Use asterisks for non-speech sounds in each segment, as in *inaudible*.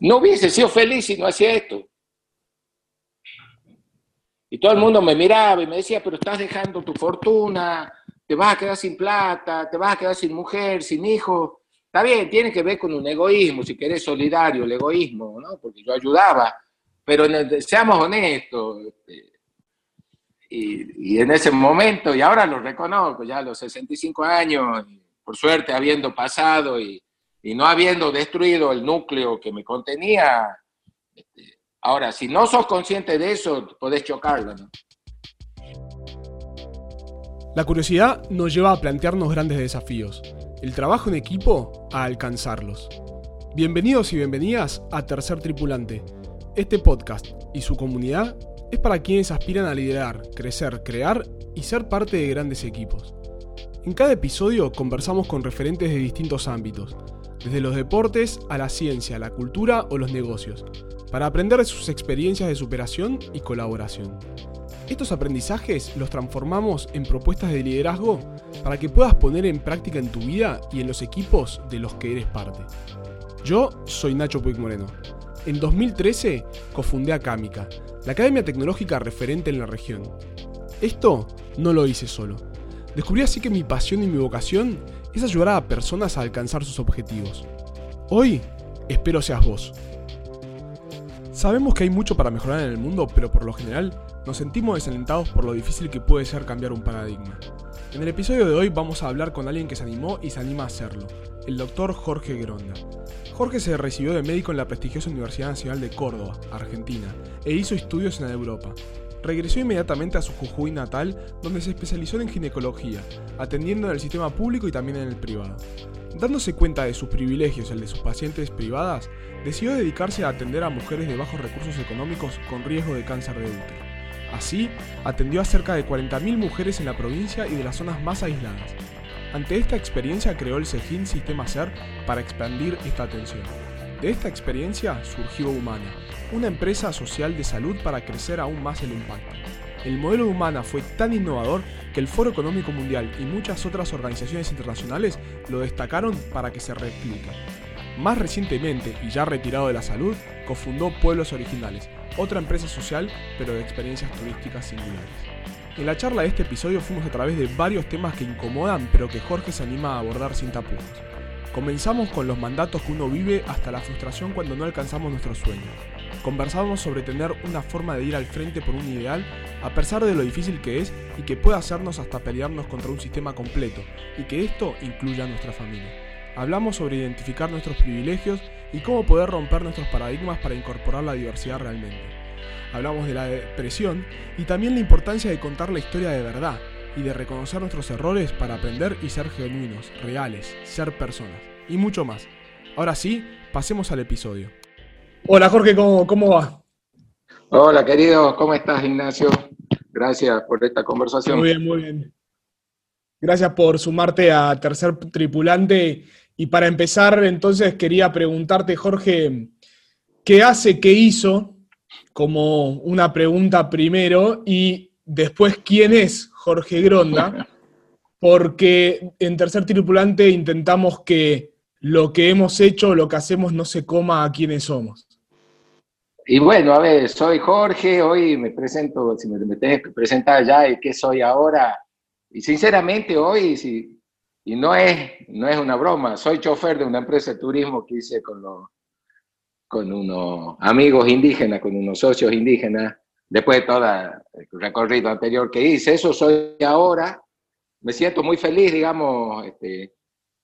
no hubiese sido feliz si no hacía esto. Y todo el mundo me miraba y me decía, pero estás dejando tu fortuna, te vas a quedar sin plata, te vas a quedar sin mujer, sin hijo. Está bien, tiene que ver con un egoísmo, si querés solidario, el egoísmo, ¿no? Porque yo ayudaba, pero seamos honestos. Este, y, y, en ese momento, y ahora lo reconozco, ya a los 65 años, por suerte habiendo pasado y, y no habiendo destruido el núcleo que me contenía, este, Ahora, si no sos consciente de eso, podés chocarlo. La curiosidad nos lleva a plantearnos grandes desafíos, el trabajo en equipo a alcanzarlos. Bienvenidos y bienvenidas a Tercer Tripulante. Este podcast y su comunidad es para quienes aspiran a liderar, crecer, crear y ser parte de grandes equipos. En cada episodio conversamos con referentes de distintos ámbitos, desde los deportes a la ciencia, la cultura o los negocios, para aprender de sus experiencias de superación y colaboración. Estos aprendizajes los transformamos en propuestas de liderazgo para que puedas poner en práctica en tu vida y en los equipos de los que eres parte. Yo soy Nacho Puig Moreno. En 2013 cofundé Acámica, la academia tecnológica referente en la región. Esto no lo hice solo. Descubrí así que mi pasión y mi vocación es ayudar a personas a alcanzar sus objetivos. Hoy espero seas vos. Sabemos que hay mucho para mejorar en el mundo, pero por lo general nos sentimos desalentados por lo difícil que puede ser cambiar un paradigma. En el episodio de hoy vamos a hablar con alguien que se animó y se anima a hacerlo, el doctor Jorge Gronda. Jorge se recibió de médico en la prestigiosa Universidad Nacional de Córdoba, Argentina, e hizo estudios en Europa. Regresó inmediatamente a su Jujuy natal, donde se especializó en ginecología, atendiendo en el sistema público y también en el privado. Dándose cuenta de sus privilegios y el de sus pacientes privadas, decidió dedicarse a atender a mujeres de bajos recursos económicos con riesgo de cáncer de útero. Así, atendió a cerca de 40.000 mujeres en la provincia y de las zonas más aisladas. Ante esta experiencia creó el SEGIN Sistema SER para expandir esta atención. De esta experiencia surgió Humana, una empresa social de salud para crecer aún más el impacto. El modelo de Humana fue tan innovador que el Foro Económico Mundial y muchas otras organizaciones internacionales lo destacaron para que se replique. Más recientemente, y ya retirado de la salud, cofundó Pueblos Originales, otra empresa social pero de experiencias turísticas singulares. En la charla de este episodio fuimos a través de varios temas que incomodan pero que Jorge se anima a abordar sin tapujos. Comenzamos con los mandatos que uno vive hasta la frustración cuando no alcanzamos nuestros sueños. Conversamos sobre tener una forma de ir al frente por un ideal a pesar de lo difícil que es y que puede hacernos hasta pelearnos contra un sistema completo y que esto incluya a nuestra familia. Hablamos sobre identificar nuestros privilegios y cómo poder romper nuestros paradigmas para incorporar la diversidad realmente. Hablamos de la depresión y también la importancia de contar la historia de verdad y de reconocer nuestros errores para aprender y ser genuinos, reales, ser personas y mucho más. Ahora sí, pasemos al episodio. Hola Jorge, ¿cómo, cómo va? Hola querido, ¿cómo estás Ignacio? Gracias por esta conversación. Muy bien, muy bien. Gracias por sumarte a Tercer Tripulante y para empezar, entonces quería preguntarte, Jorge, ¿qué hace, qué hizo? Como una pregunta primero y después, ¿quién es Jorge Gronda? Porque en Tercer Tripulante intentamos que lo que hemos hecho, lo que hacemos, no se coma a quienes somos. Y bueno, a ver, soy Jorge, hoy me presento, si me, tenés que presentar ya y qué soy ahora. Y sinceramente hoy, si, y no es, no es una broma, soy chofer de una empresa de turismo que hice con, con unos amigos indígenas, con unos socios indígenas, después de todo el recorrido anterior que hice. Eso soy ahora. Me siento muy feliz, digamos. Este,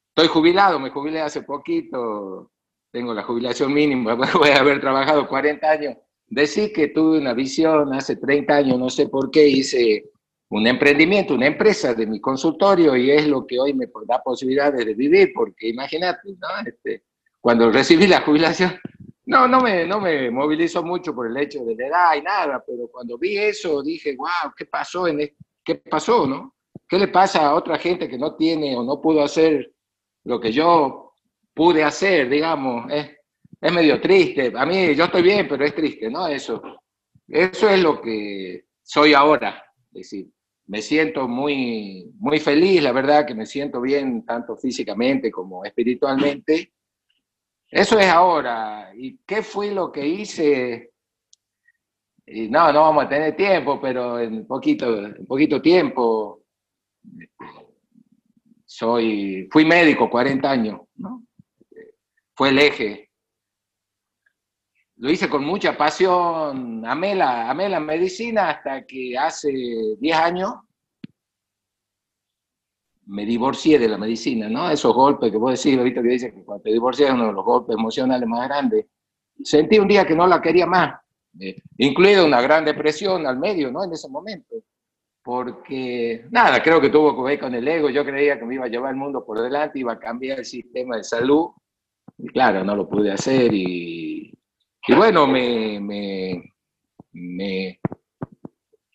estoy jubilado, me jubilé hace poquito, tengo la jubilación mínima, *laughs* voy a haber trabajado 40 años. Decir que tuve una visión hace 30 años, no sé por qué hice un emprendimiento, una empresa de mi consultorio y es lo que hoy me da posibilidades de vivir, porque imagínate, ¿no? este, cuando recibí la jubilación, no, no me, no me movilizo mucho por el hecho de la edad y nada, pero cuando vi eso dije, wow, ¿qué pasó? En ¿Qué pasó, no? ¿Qué le pasa a otra gente que no tiene o no pudo hacer lo que yo pude hacer, digamos? Es, es medio triste. A mí, yo estoy bien, pero es triste, ¿no? Eso. Eso es lo que soy ahora. Es decir, me siento muy, muy feliz, la verdad que me siento bien tanto físicamente como espiritualmente. Eso es ahora. ¿Y qué fue lo que hice? No, no vamos a tener tiempo, pero en poquito, poquito tiempo soy, fui médico 40 años, ¿no? Fue el eje. Lo hice con mucha pasión, amé la, amé la medicina hasta que hace 10 años me divorcié de la medicina, ¿no? Esos golpes que vos decís, ahorita que dices que cuando te divorcias es uno de los golpes emocionales más grandes. Sentí un día que no la quería más, eh, incluida una gran depresión al medio, ¿no? En ese momento. Porque, nada, creo que tuvo que ver con el ego. Yo creía que me iba a llevar el mundo por delante, iba a cambiar el sistema de salud. Y claro, no lo pude hacer. Y, y bueno, me, me, me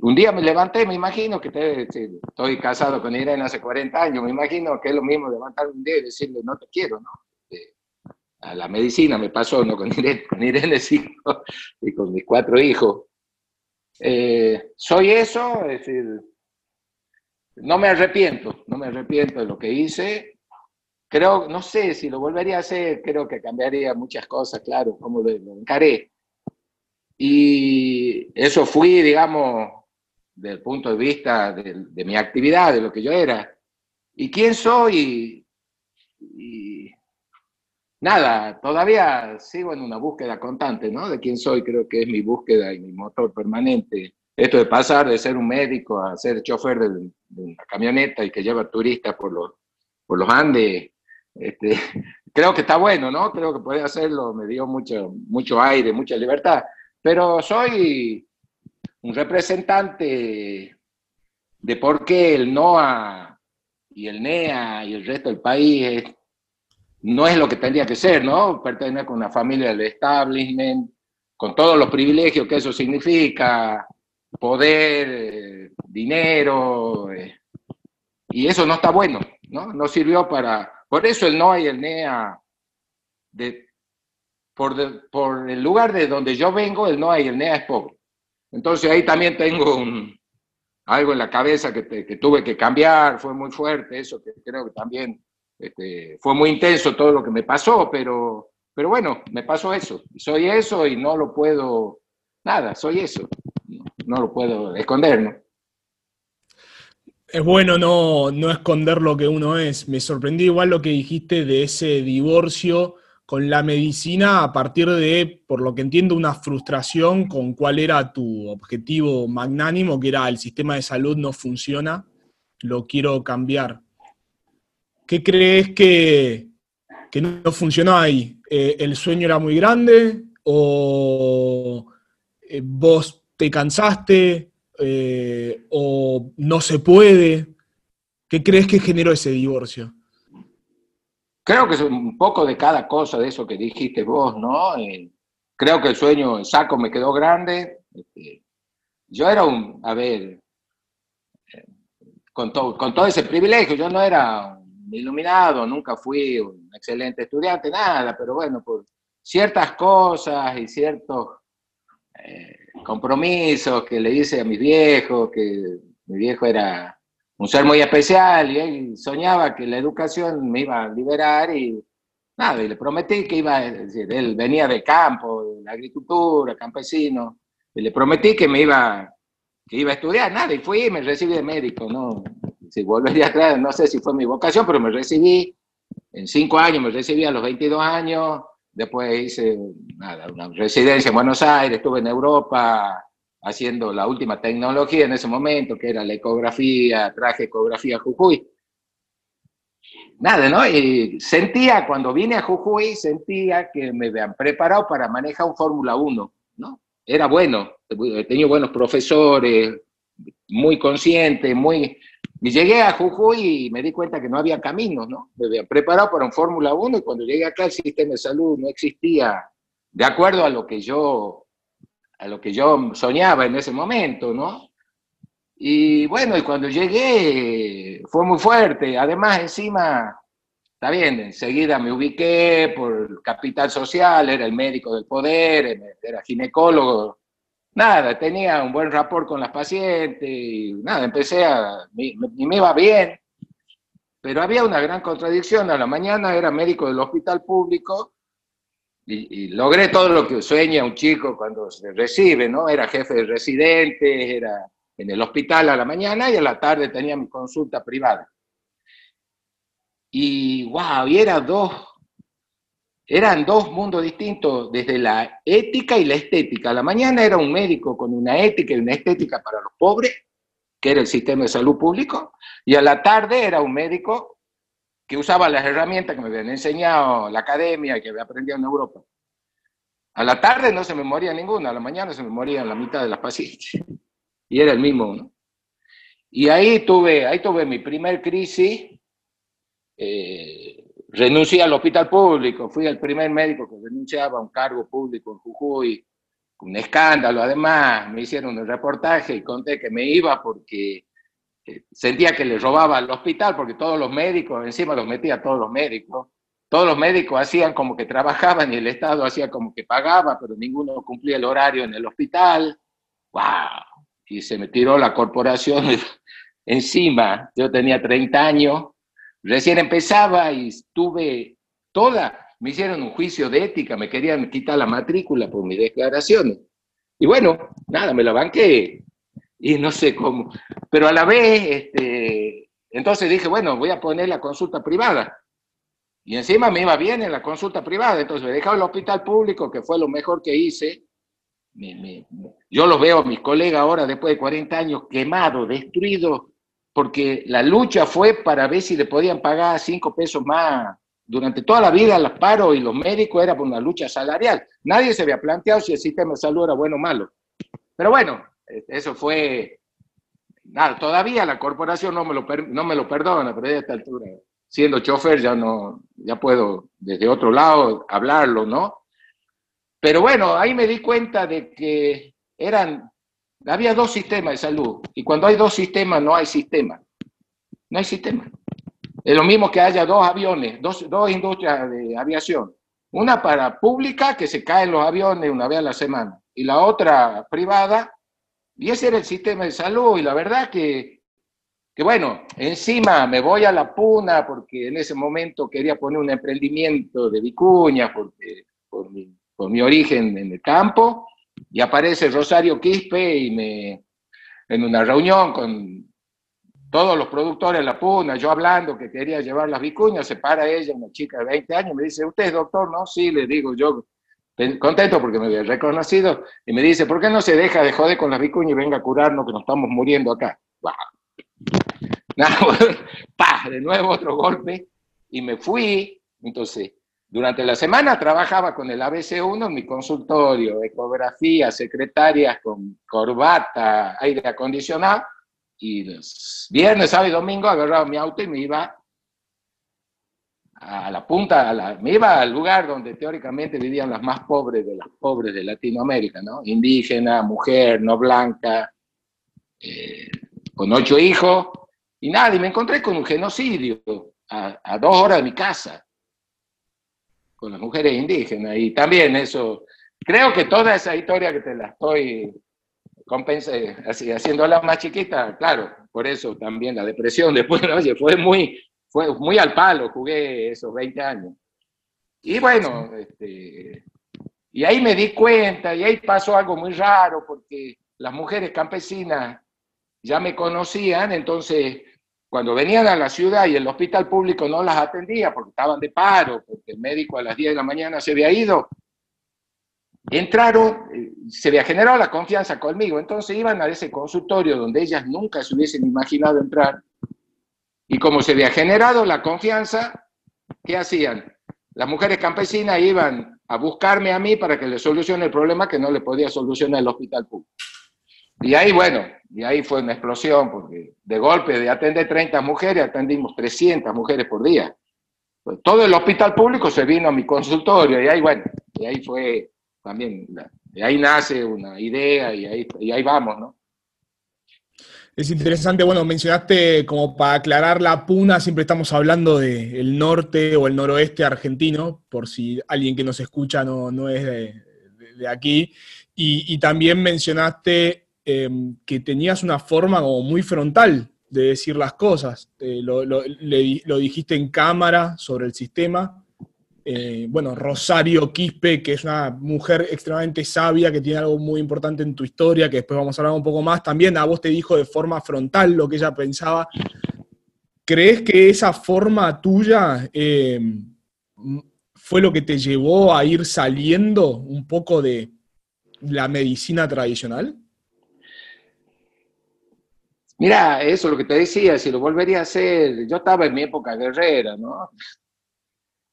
un día me levanté, me imagino que estoy casado con Irene hace 40 años, me imagino que es lo mismo levantar un día y decirle no te quiero, ¿no? Eh, a la medicina me pasó, no con Irene, *laughs* con Irene sí, y con mis cuatro hijos. Eh, soy eso, es decir, no me arrepiento, no me arrepiento de lo que hice. Creo, no sé si lo volvería a hacer, creo que cambiaría muchas cosas, claro, como lo encaré. Y eso fui, digamos, desde el punto de vista de, mi actividad, de lo que yo era. ¿Y quién soy? Y, nada, todavía sigo en una búsqueda constante, ¿no? De quién soy, creo que es mi búsqueda y mi motor permanente. Esto de pasar de ser un médico a ser chofer de, una camioneta y que lleva turistas por los, por los Andes, este, *laughs* creo que está bueno, ¿no? Creo que puede hacerlo, me dio mucho, mucho aire, mucha libertad. Pero soy un representante de por qué el NOA y el NEA y el resto del país no es lo que tendría que ser, ¿no? Pertenecer con una familia del establishment, con todos los privilegios que eso significa, poder, dinero, eh, y eso no está bueno, ¿no? No sirvió para... Por eso el NOA y el NEA, de, por, por el lugar de donde yo vengo, el NOA y el NEA es pobre. Entonces ahí también tengo algo en la cabeza que, tuve que cambiar, fue muy fuerte eso, que creo que también este, fue muy intenso todo lo que me pasó, pero, pero bueno, me pasó eso, soy eso y no lo puedo, nada, soy eso, no, lo puedo esconder, ¿no? Es bueno no, no esconder lo que uno es. Me sorprendió igual lo que dijiste de ese divorcio con la medicina a partir de, por lo que entiendo, una frustración con cuál era tu objetivo magnánimo, que era el sistema de salud no funciona, lo quiero cambiar. ¿Qué crees que, no funcionó ahí? Eh, ¿El sueño era muy grande o eh, vos te cansaste eh, o no se puede? ¿Qué crees que generó ese divorcio? Creo que es un poco de cada cosa de eso que dijiste vos, ¿no? Eh, creo que el sueño, el saco me quedó grande. Este, yo era un, a ver, eh, con, con todo ese privilegio, yo no era un iluminado, nunca fui un excelente estudiante, nada, pero bueno, por ciertas cosas y ciertos eh, compromisos que le hice a mis viejos, que mi viejo era un ser muy especial y él soñaba que la educación me iba a liberar y nada, y le prometí que iba, es decir, él venía de campo, de la agricultura, campesino, y le prometí que me iba, que iba a estudiar, nada, y fui y me recibí de médico, ¿no? Si volvería atrás, no sé si fue mi vocación, pero me recibí, en cinco años me recibí a los 22 años, después hice nada, una residencia en Buenos Aires, estuve en Europa, haciendo la última tecnología en ese momento, que era la ecografía, traje ecografía Jujuy. Nada, ¿no? Y sentía, cuando vine a Jujuy, sentía que me habían preparado para manejar un Fórmula 1, ¿no? Era bueno, tenía buenos profesores, muy consciente, muy... Y llegué a Jujuy y me di cuenta que no había caminos, ¿no? Me habían preparado para un Fórmula 1 y cuando llegué acá el sistema de salud no existía de acuerdo a lo que yo a lo que yo soñaba en ese momento, ¿no? Y bueno, y cuando llegué fue muy fuerte. Además, encima, está bien, enseguida me ubiqué por capital social, era el médico del poder, era ginecólogo. Nada, tenía un buen rapport con las pacientes nada, empecé a, y me iba bien. Pero había una gran contradicción. A la mañana era médico del hospital público y, logré todo lo que sueña un chico cuando se recibe, ¿no? Era jefe de residentes, era en el hospital a la mañana y a la tarde tenía mi consulta privada. Y wow, y era dos, eran dos mundos distintos, desde la ética y la estética. A la mañana era un médico con una ética y una estética para los pobres, que era el sistema de salud público, y a la tarde era un médico que usaba las herramientas que me habían enseñado la academia que había aprendido en Europa. A la tarde no se me moría ninguna, a la mañana se me morían la mitad de las pacientes. Y era el mismo, ¿no? Y ahí tuve, ahí tuve mi primer crisis. Eh, renuncié al hospital público, fui el primer médico que renunciaba a un cargo público en Jujuy, un escándalo además, me hicieron un reportaje y conté que me iba porque sentía que le robaba al hospital porque todos los médicos, encima los metía todos los médicos, todos los médicos hacían como que trabajaban y el Estado hacía como que pagaba, pero ninguno cumplía el horario en el hospital. ¡Wow! Y se me tiró la corporación *laughs* encima. Yo tenía 30 años, recién empezaba y estuve toda, me hicieron un juicio de ética, me querían quitar la matrícula por mis declaraciones. Y bueno, nada, me la banqué y no sé cómo. Pero a la vez, este, entonces dije, bueno, voy a poner la consulta privada. Y encima me iba bien en la consulta privada, entonces me dejaba el hospital público, que fue lo mejor que hice. yo los veo a mis colegas ahora, después de 40 años, quemados, destruidos, porque la lucha fue para ver si le podían pagar 5 pesos más. Durante toda la vida, los paros y los médicos era por una lucha salarial. Nadie se había planteado si el sistema de salud era bueno o malo. Pero bueno, eso fue, nada, todavía la corporación no me lo, no me lo perdona, pero a esta altura, siendo chofer, ya no, ya puedo desde otro lado hablarlo, ¿no? Pero bueno, ahí me di cuenta de que eran, había dos sistemas de salud, y cuando hay dos sistemas no hay sistema, no hay sistema. Es lo mismo que haya dos aviones, dos, dos industrias de aviación. Una para pública, que se caen los aviones una vez a la semana, y la otra privada, y ese era el sistema de salud. Y la verdad que, que, bueno, encima me voy a la puna porque en ese momento quería poner un emprendimiento de vicuña porque, por, mi, por mi origen en el campo. Y aparece Rosario Quispe y me, en una reunión con todos los productores de la puna, yo hablando que quería llevar las vicuñas, se para ella, una chica de 20 años, me dice, ¿usted es doctor? No, sí, le digo, yo contento porque me había reconocido, y me dice, ¿por qué no se deja de joder con la vicuña y venga a curarnos que nos estamos muriendo acá? *laughs* de nuevo otro golpe, y me fui. Entonces, durante la semana trabajaba con el ABC1 en mi consultorio, ecografía, secretarias con corbata, aire acondicionado, y los viernes, sábado y domingo agarraba mi auto y me iba a la punta, me iba al lugar donde teóricamente vivían las más pobres de las pobres de Latinoamérica, ¿no? Indígena, mujer, no blanca, eh, con ocho hijos, y nada, y me encontré con un genocidio a, dos horas de mi casa, con las mujeres indígenas, y también eso, creo que toda esa historia que te la estoy compensa, así, haciéndola más chiquita, claro, por eso también la depresión *laughs* después, oye, fue muy, fue muy al palo, jugué esos 20 años. Y bueno, este, y ahí me di cuenta, y ahí pasó algo muy raro, porque las mujeres campesinas ya me conocían, entonces cuando venían a la ciudad y el hospital público no las atendía porque estaban de paro, porque el médico a las 10 de la mañana se había ido, entraron, eh, se había generado la confianza conmigo, entonces iban a ese consultorio donde ellas nunca se hubiesen imaginado entrar, y como se había generado la confianza, ¿qué hacían? Las mujeres campesinas iban a buscarme a mí para que le solucione el problema que no le podía solucionar el hospital público. Y ahí, bueno, y ahí fue una explosión, porque de golpe de atender 30 mujeres, atendimos 300 mujeres por día. Pues todo el hospital público se vino a mi consultorio, y ahí, bueno, y ahí fue también, y ahí nace una idea, y ahí, y ahí vamos, ¿no? Es interesante, bueno, mencionaste como para aclarar la puna, siempre estamos hablando del norte o el noroeste argentino, por si alguien que nos escucha no, no es de, aquí. Y, también mencionaste em, que tenías una forma como muy frontal de decir las cosas. lo, lo, dijiste en cámara sobre el sistema eh, bueno, Rosario Quispe, que es una mujer extremadamente sabia, que tiene algo muy importante en tu historia, que después vamos a hablar un poco más, también a vos te dijo de forma frontal lo que ella pensaba. ¿Crees que esa forma tuya eh, fue lo que te llevó a ir saliendo un poco de la medicina tradicional? Mira, eso es lo que te decía, si lo volvería a hacer, yo estaba en mi época guerrera, ¿no?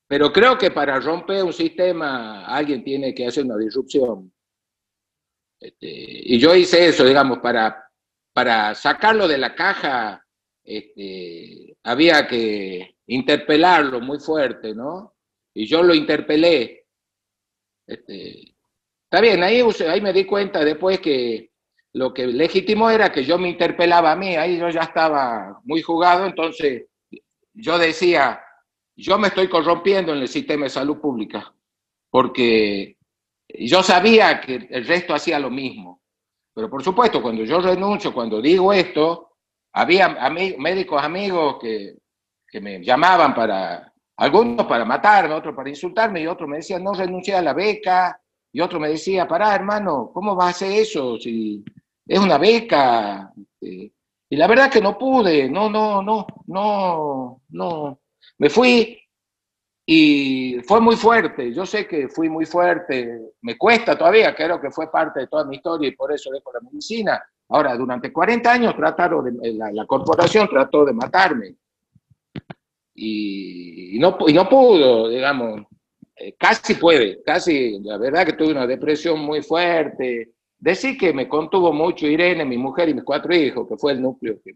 Pero creo que para romper un sistema alguien tiene que hacer una disrupción. Este, y yo hice eso, digamos, para, para sacarlo de la caja, este, había que interpelarlo muy fuerte, ¿no? Y yo lo interpelé. Este, está bien, ahí, ahí me di cuenta después que lo que legítimo era que yo me interpelaba a mí, ahí yo ya estaba muy jugado, entonces yo decía, yo me estoy corrompiendo en el sistema de salud pública, porque yo sabía que el resto hacía lo mismo. Pero por supuesto, cuando yo renuncio, cuando digo esto, había médicos amigos que, que, me llamaban para, algunos para matarme, otros para insultarme, y otros me decían, no renuncié a la beca, y otro me decía, pará, hermano, ¿cómo vas a hacer eso si es una beca? Este, y la verdad que no pude, no, no, no, no, no, me fui y fue muy fuerte, yo sé que fui muy fuerte, me cuesta todavía, creo que fue parte de toda mi historia y por eso dejo la medicina. Ahora, durante 40 años trataron de, la, corporación trató de matarme y, no, y no pudo, digamos, eh, casi puede, casi, la verdad que tuve una depresión muy fuerte. Decir que me contuvo mucho Irene, mi mujer y mis cuatro hijos, que fue el núcleo que,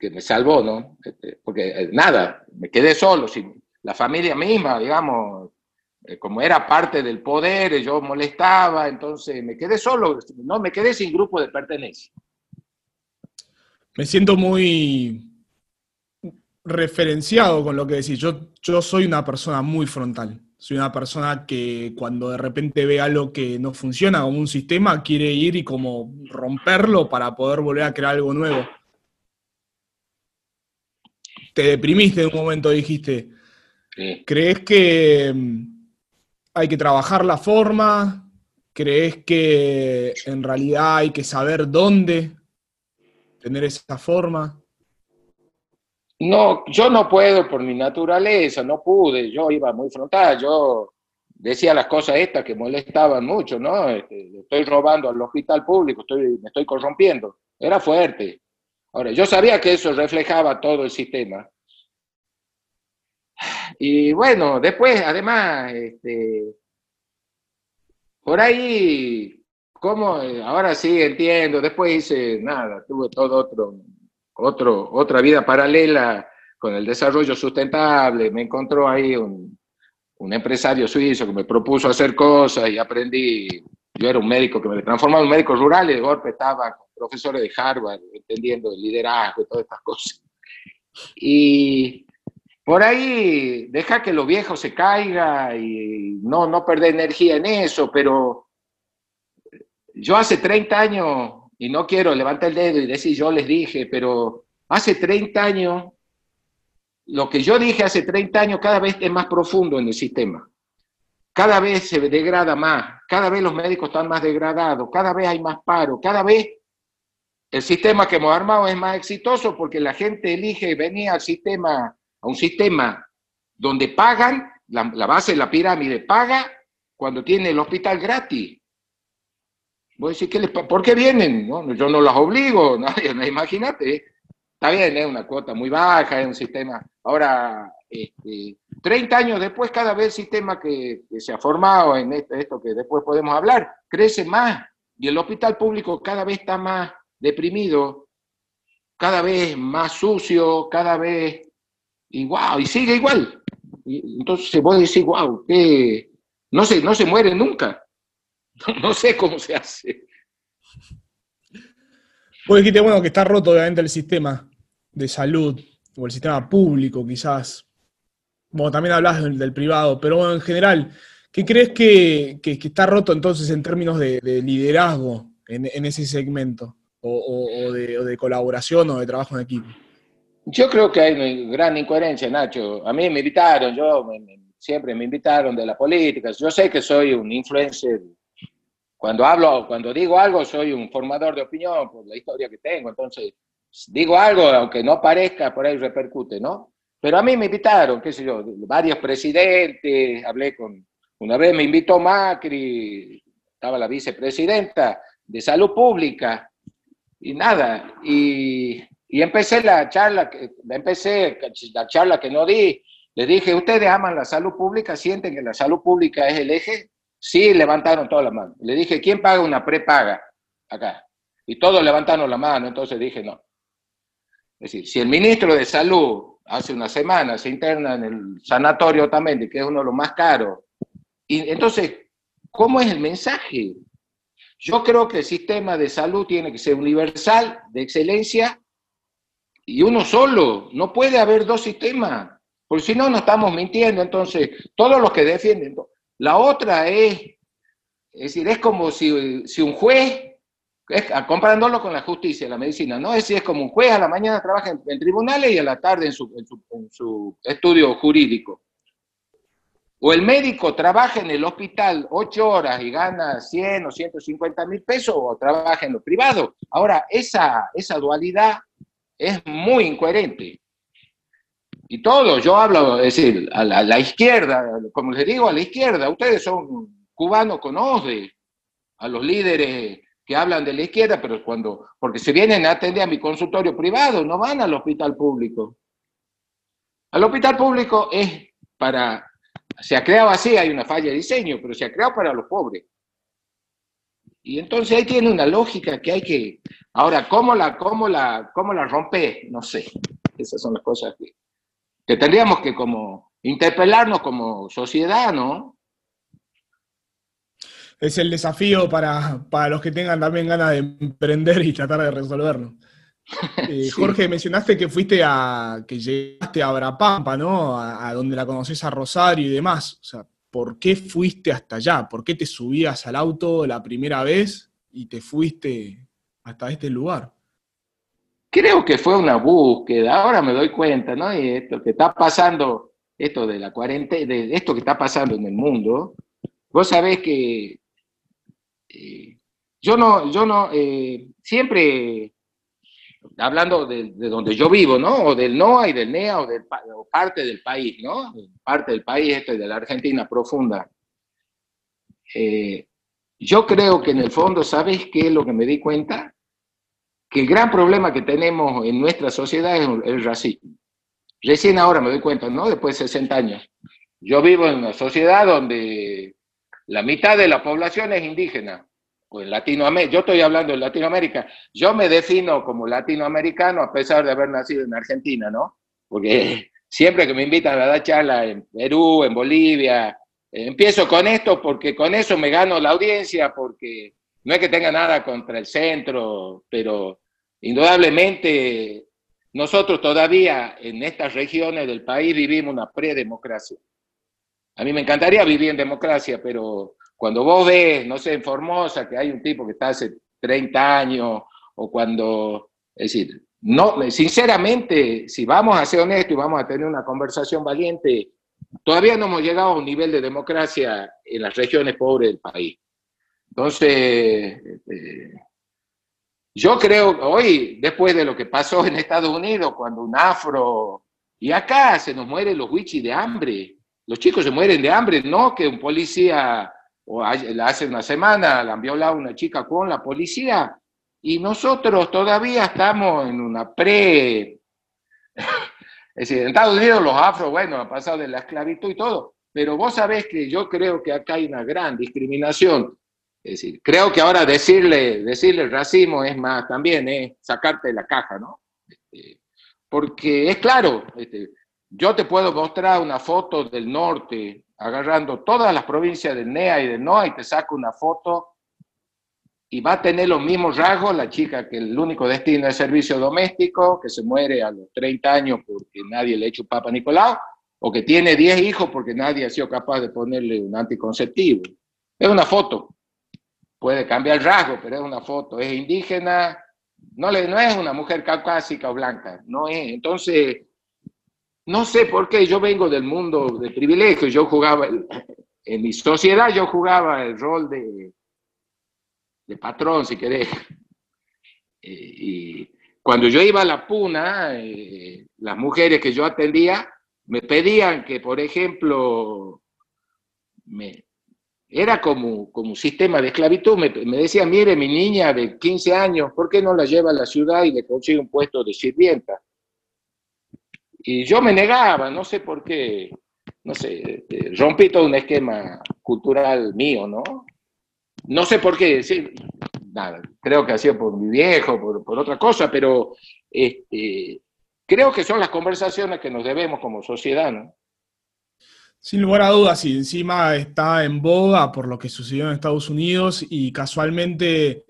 que me salvó, ¿no? Este, porque eh, nada, me quedé solo, sin la familia misma, digamos, eh, como era parte del poder, yo molestaba, entonces me quedé solo, no, me quedé sin grupo de pertenencia. Me siento muy referenciado con lo que decís. Yo, yo soy una persona muy frontal. Soy una persona que cuando de repente ve algo que no funciona como un sistema, quiere ir y como romperlo para poder volver a crear algo nuevo te deprimiste en un momento, dijiste. ¿Crees que mm, hay que trabajar la forma? ¿Crees que en realidad hay que saber dónde tener esa forma? No, yo no puedo por mi naturaleza, no pude, yo iba muy frontal, yo decía las cosas estas que molestaban mucho, ¿no? Este, estoy robando al hospital público, estoy, me estoy corrompiendo, era fuerte. Ahora, yo sabía que eso reflejaba todo el sistema. Y bueno, después, además, este, por ahí, como ahora sí entiendo, después hice nada, tuve todo otro, otro, otra vida paralela con el desarrollo sustentable, me encontró ahí un, un empresario suizo que me propuso hacer cosas y aprendí, yo era un médico que me transformaba en un médico rural y de golpe estaba profesores de Harvard, entendiendo el liderazgo y todas estas cosas. Y por ahí deja que lo viejo se caiga y no, no perder energía en eso, pero yo hace 30 años, y no quiero levantar el dedo y decir yo les dije, pero hace 30 años, lo que yo dije hace 30 años cada vez es más profundo en el sistema. Cada vez se degrada más, cada vez los médicos están más degradados, cada vez hay más paro, cada vez el sistema que hemos armado es más exitoso porque la gente elige venir al sistema, a un sistema donde pagan, la, base de la pirámide paga cuando tiene el hospital gratis. Voy a decir, ¿qué ¿por qué vienen? Yo no los obligo, *laughs* nadie, imagínate. Está bien, es una cuota muy baja, es un sistema. Ahora, este, 30 años después, cada vez el sistema que, se ha formado en esto, esto que después podemos hablar, crece más. Y el hospital público cada vez está más deprimido, cada vez más sucio, cada vez igual, y sigue igual. Y entonces puede decir, wow, que no se, no se muere nunca. *laughs* No sé cómo se hace. Vos dijiste, bueno, que está roto obviamente el sistema de salud, o el sistema público quizás. Bueno, también hablas del, privado, pero bueno, en general, ¿qué crees que, está roto entonces en términos de, liderazgo en, ese segmento? O, de, colaboración o de trabajo en equipo? Yo creo que hay una gran incoherencia, Nacho. A mí me invitaron, yo siempre me invitaron de la política. Yo sé que soy un influencer. Cuando hablo, cuando digo algo, soy un formador de opinión por la historia que tengo. Entonces, digo algo, aunque no parezca, por ahí repercute, ¿no? Pero a mí me invitaron, qué sé yo, varios presidentes, hablé con, una vez me invitó Macri, estaba la vicepresidenta de salud pública, y nada, y, y empecé la charla, empecé la charla que no di, le dije, ¿ustedes aman la salud pública? ¿Sienten que la salud pública es el eje? Sí, levantaron todas las manos. Le dije, ¿quién paga una prepaga acá? Y todos levantaron la mano, entonces dije, no. Es decir, si el ministro de Salud hace una semana se interna en el sanatorio también, que es uno de los más caros, y entonces, ¿cómo es el mensaje? Yo creo que el sistema de salud tiene que ser universal, de excelencia, y uno solo. No puede haber dos sistemas, porque si no, no estamos mintiendo. Entonces, todos los que defienden. La otra es, es decir, es como si, si un juez comparándolo con la justicia, la medicina, ¿no? Es decir, es como un juez a la mañana trabaja en, tribunales y a la tarde en su, en su, estudio jurídico. O el médico trabaja en el hospital ocho horas y gana 100 o 150 mil pesos o trabaja en lo privado. Ahora, esa, esa dualidad es muy incoherente. Y todo, yo hablo, es decir, a la, izquierda, como les digo, a la izquierda, ustedes son cubanos con OSDE, a los líderes que hablan de la izquierda, pero cuando, porque se vienen a atender a mi consultorio privado, no van al hospital público. Al hospital público es para, se ha creado así, hay una falla de diseño, pero se ha creado para los pobres. Y entonces ahí tiene una lógica que hay que, ahora, ¿cómo la, cómo la, cómo la rompe? No sé. Esas son las cosas que, que tendríamos que como interpelarnos como sociedad, ¿no? es el desafío para, los que tengan también ganas de emprender y tratar de resolverlo. *laughs* Eh, Jorge, mencionaste que fuiste a, que llegaste a Brapampa, ¿no? A, donde la conoces a Rosario y demás. O sea, ¿por qué fuiste hasta allá? ¿Por qué te subías al auto la primera vez y te fuiste hasta este lugar? Creo que fue una búsqueda, ahora me doy cuenta, ¿no? Y esto que está pasando, esto de la cuarentena, de esto que está pasando en el mundo, vos sabés que eh, yo no, yo no, eh, siempre hablando de, donde yo vivo, ¿no? O del NOA y del NEA o, de parte del país, ¿no? Parte del país, este de la Argentina profunda. Eh, yo creo que en el fondo, ¿sabes qué es lo que me di cuenta? Que el gran problema que tenemos en nuestra sociedad es el racismo. Recién ahora me doy cuenta, ¿no? Después de 60 años. Yo vivo en una sociedad donde la mitad de la población es indígena, o en Latinoamérica, yo estoy hablando de Latinoamérica, yo me defino como latinoamericano a pesar de haber nacido en Argentina, ¿no? Porque *laughs* siempre que me invitan a dar charla en Perú, en Bolivia, eh, empiezo con esto porque con eso me gano la audiencia, porque no es que tenga nada contra el centro, pero indudablemente nosotros todavía en estas regiones del país vivimos una predemocracia. A mí me encantaría vivir en democracia, pero cuando vos ves, no sé, en Formosa, que hay un tipo que está hace 30 años, o cuando, es decir, no, sinceramente, si vamos a ser honestos y vamos a tener una conversación valiente, todavía no hemos llegado a un nivel de democracia en las regiones pobres del país. Entonces, este, yo creo hoy, después de lo que pasó en Estados Unidos, cuando un afro, y acá se nos mueren los wichis de hambre, los chicos se mueren de hambre, no que un policía, o hace una semana la han violado una chica con la policía, y nosotros todavía estamos en una pre... *laughs* Es decir, en Estados Unidos los afro, bueno, han pasado de la esclavitud y todo, pero vos sabés que yo creo que acá hay una gran discriminación. Es decir, creo que ahora decirle, decirle racismo es más también, es sacarte de la caja, ¿no? Este, porque es claro, este, yo te puedo mostrar una foto del norte, agarrando todas las provincias del NEA y del NOA y te saco una foto y va a tener los mismos rasgos la chica que el único destino es servicio doméstico, que se muere a los 30 años porque nadie le echa un papa Nicolau, o que tiene 10 hijos porque nadie ha sido capaz de ponerle un anticonceptivo. Es una foto. Puede cambiar el rasgo, pero es una foto. Es indígena, no, le, no es una mujer caucásica o blanca, no es. Entonces, no sé por qué, yo vengo del mundo de privilegio, yo jugaba, en mi sociedad yo jugaba el rol de, de patrón, si querés. Eh, y cuando yo iba a la puna, eh, las mujeres que yo atendía me pedían que, por ejemplo, me, era como, como un sistema de esclavitud. Me, me decía, mire, mi niña de 15 años, ¿por qué no la lleva a la ciudad y le consigue un puesto de sirvienta? Y yo me negaba, no sé por qué, no sé, este, rompí todo un esquema cultural mío, ¿no? No sé por qué, sí, nada, creo que ha sido por mi viejo, por, por otra cosa, pero este, creo que son las conversaciones que nos debemos como sociedad, ¿no? Sin lugar a dudas, y encima está en boga por lo que sucedió en Estados Unidos y casualmente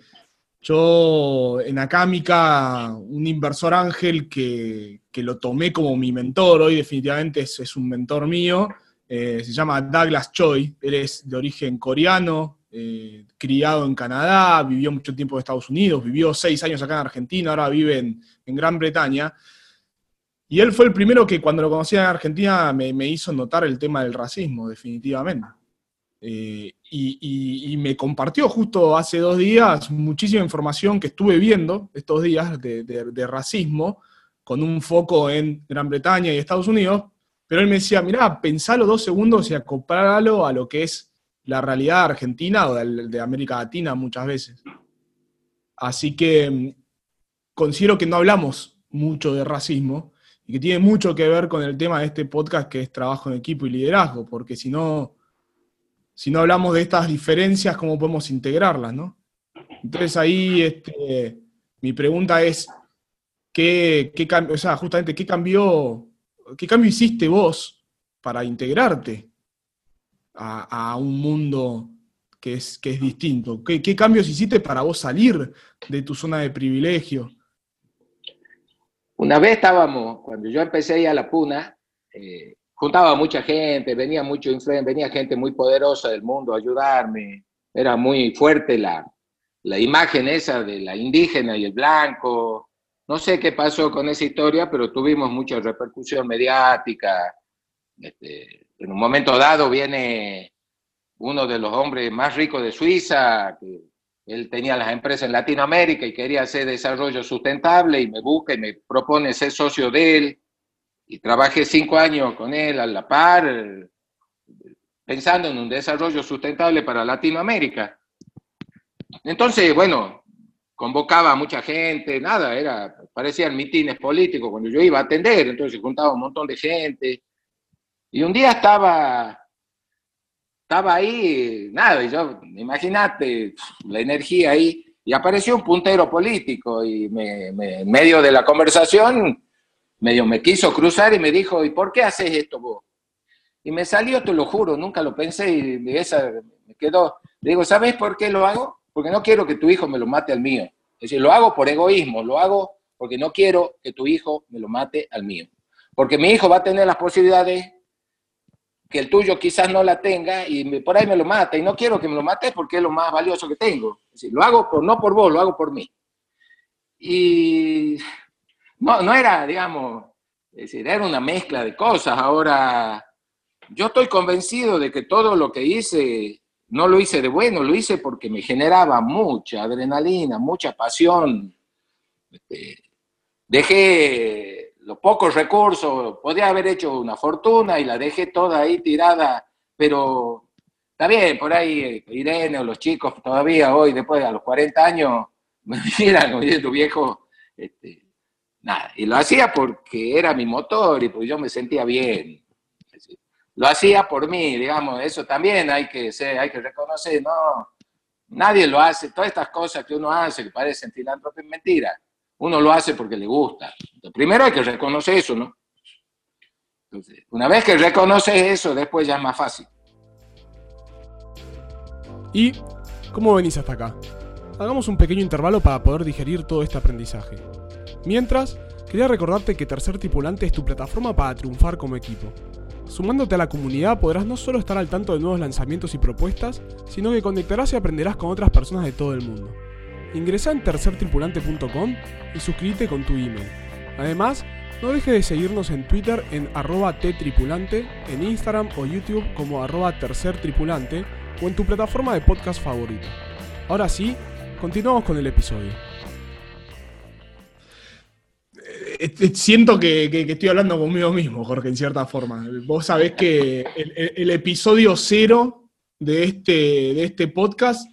yo en Acámica, un inversor ángel que, que, lo tomé como mi mentor, hoy definitivamente es, es un mentor mío, eh, se llama Douglas Choi, él es de origen coreano, eh, criado en Canadá, vivió mucho tiempo en Estados Unidos, vivió seis años acá en Argentina, ahora vive en, en Gran Bretaña. Y él fue el primero que cuando lo conocía en Argentina me, me hizo notar el tema del racismo, definitivamente. Eh, y, me compartió justo hace dos días muchísima información que estuve viendo estos días de, racismo, con un foco en Gran Bretaña y Estados Unidos, pero él me decía, mirá, pensalo dos segundos y acoplalo a lo que es la realidad argentina o de, América Latina muchas veces. Así que considero que no hablamos mucho de racismo, y que tiene mucho que ver con el tema de este podcast que es trabajo en equipo y liderazgo, porque si no, si no hablamos de estas diferencias, ¿cómo podemos integrarlas, no? Entonces ahí este, mi pregunta es, ¿qué, qué o sea, justamente, ¿qué cambió, qué cambio hiciste vos para integrarte a, un mundo que es, que es distinto? ¿Qué, ¿Qué cambios hiciste para vos salir de tu zona de privilegio? Una vez estábamos, cuando yo empecé a ir a la Puna, eh, juntaba mucha gente, venía mucho venía gente muy poderosa del mundo a ayudarme, era muy fuerte la, la imagen esa de la indígena y el blanco. No sé qué pasó con esa historia, pero tuvimos mucha repercusión mediática. Este, en un momento dado viene uno de los hombres más ricos de Suiza, que él tenía las empresas en Latinoamérica y quería hacer desarrollo sustentable y me busca y me propone ser socio de él. Y trabajé cinco años con él a la par, pensando en un desarrollo sustentable para Latinoamérica. Entonces, bueno, convocaba a mucha gente, nada, era, parecían mitines políticos cuando yo iba a atender, entonces juntaba un montón de gente. Y un día estaba estaba ahí, nada, y yo, imagínate la energía ahí, y apareció un puntero político y me, me, en medio de la conversación medio me quiso cruzar y me dijo, ¿y por qué haces esto vos? Y me salió, te lo juro, nunca lo pensé y esa me quedó. Digo, ¿sabes por qué lo hago? Porque no quiero que tu hijo me lo mate al mío. Es decir, lo hago por egoísmo, lo hago porque no quiero que tu hijo me lo mate al mío. Porque mi hijo va a tener las posibilidades que el tuyo quizás no la tenga y me, por ahí me lo mata y no quiero que me lo mate porque es lo más valioso que tengo. Es decir, lo hago por, no por vos, lo hago por mí. Y no, no era, digamos, es decir, era una mezcla de cosas. Ahora, yo estoy convencido de que todo lo que hice, no lo hice de bueno, lo hice porque me generaba mucha adrenalina, mucha pasión. Este, dejé los pocos recursos, podía haber hecho una fortuna y la dejé toda ahí tirada, pero está bien, por ahí eh, Irene o los chicos todavía hoy, después de los 40 años, *laughs* me miran, oye, tu viejo, este, nada, y lo hacía porque era mi motor y pues yo me sentía bien. Lo hacía por mí, digamos, eso también hay que, ser, hay que reconocer, no, nadie lo hace, todas estas cosas que uno hace que parecen filantropía, mentira uno lo hace porque le gusta. Primero hay que reconocer eso, ¿no? Entonces, una vez que reconoces eso, después ya es más fácil. ¿Y cómo venís hasta acá? Hagamos un pequeño intervalo para poder digerir todo este aprendizaje. Mientras, quería recordarte que Tercer Tripulante es tu plataforma para triunfar como equipo. Sumándote a la comunidad podrás no solo estar al tanto de nuevos lanzamientos y propuestas, sino que conectarás y aprenderás con otras personas de todo el mundo. Ingresa en tercertripulante.com y suscríbete con tu email. Además, no dejes de seguirnos en Twitter en arroba en Instagram o YouTube como arroba tercertripulante o en tu plataforma de podcast favorito. Ahora sí, continuamos con el episodio. Eh, siento que, estoy hablando conmigo mismo, Jorge, en cierta forma. Vos sabés que el, episodio cero de este, de este podcast,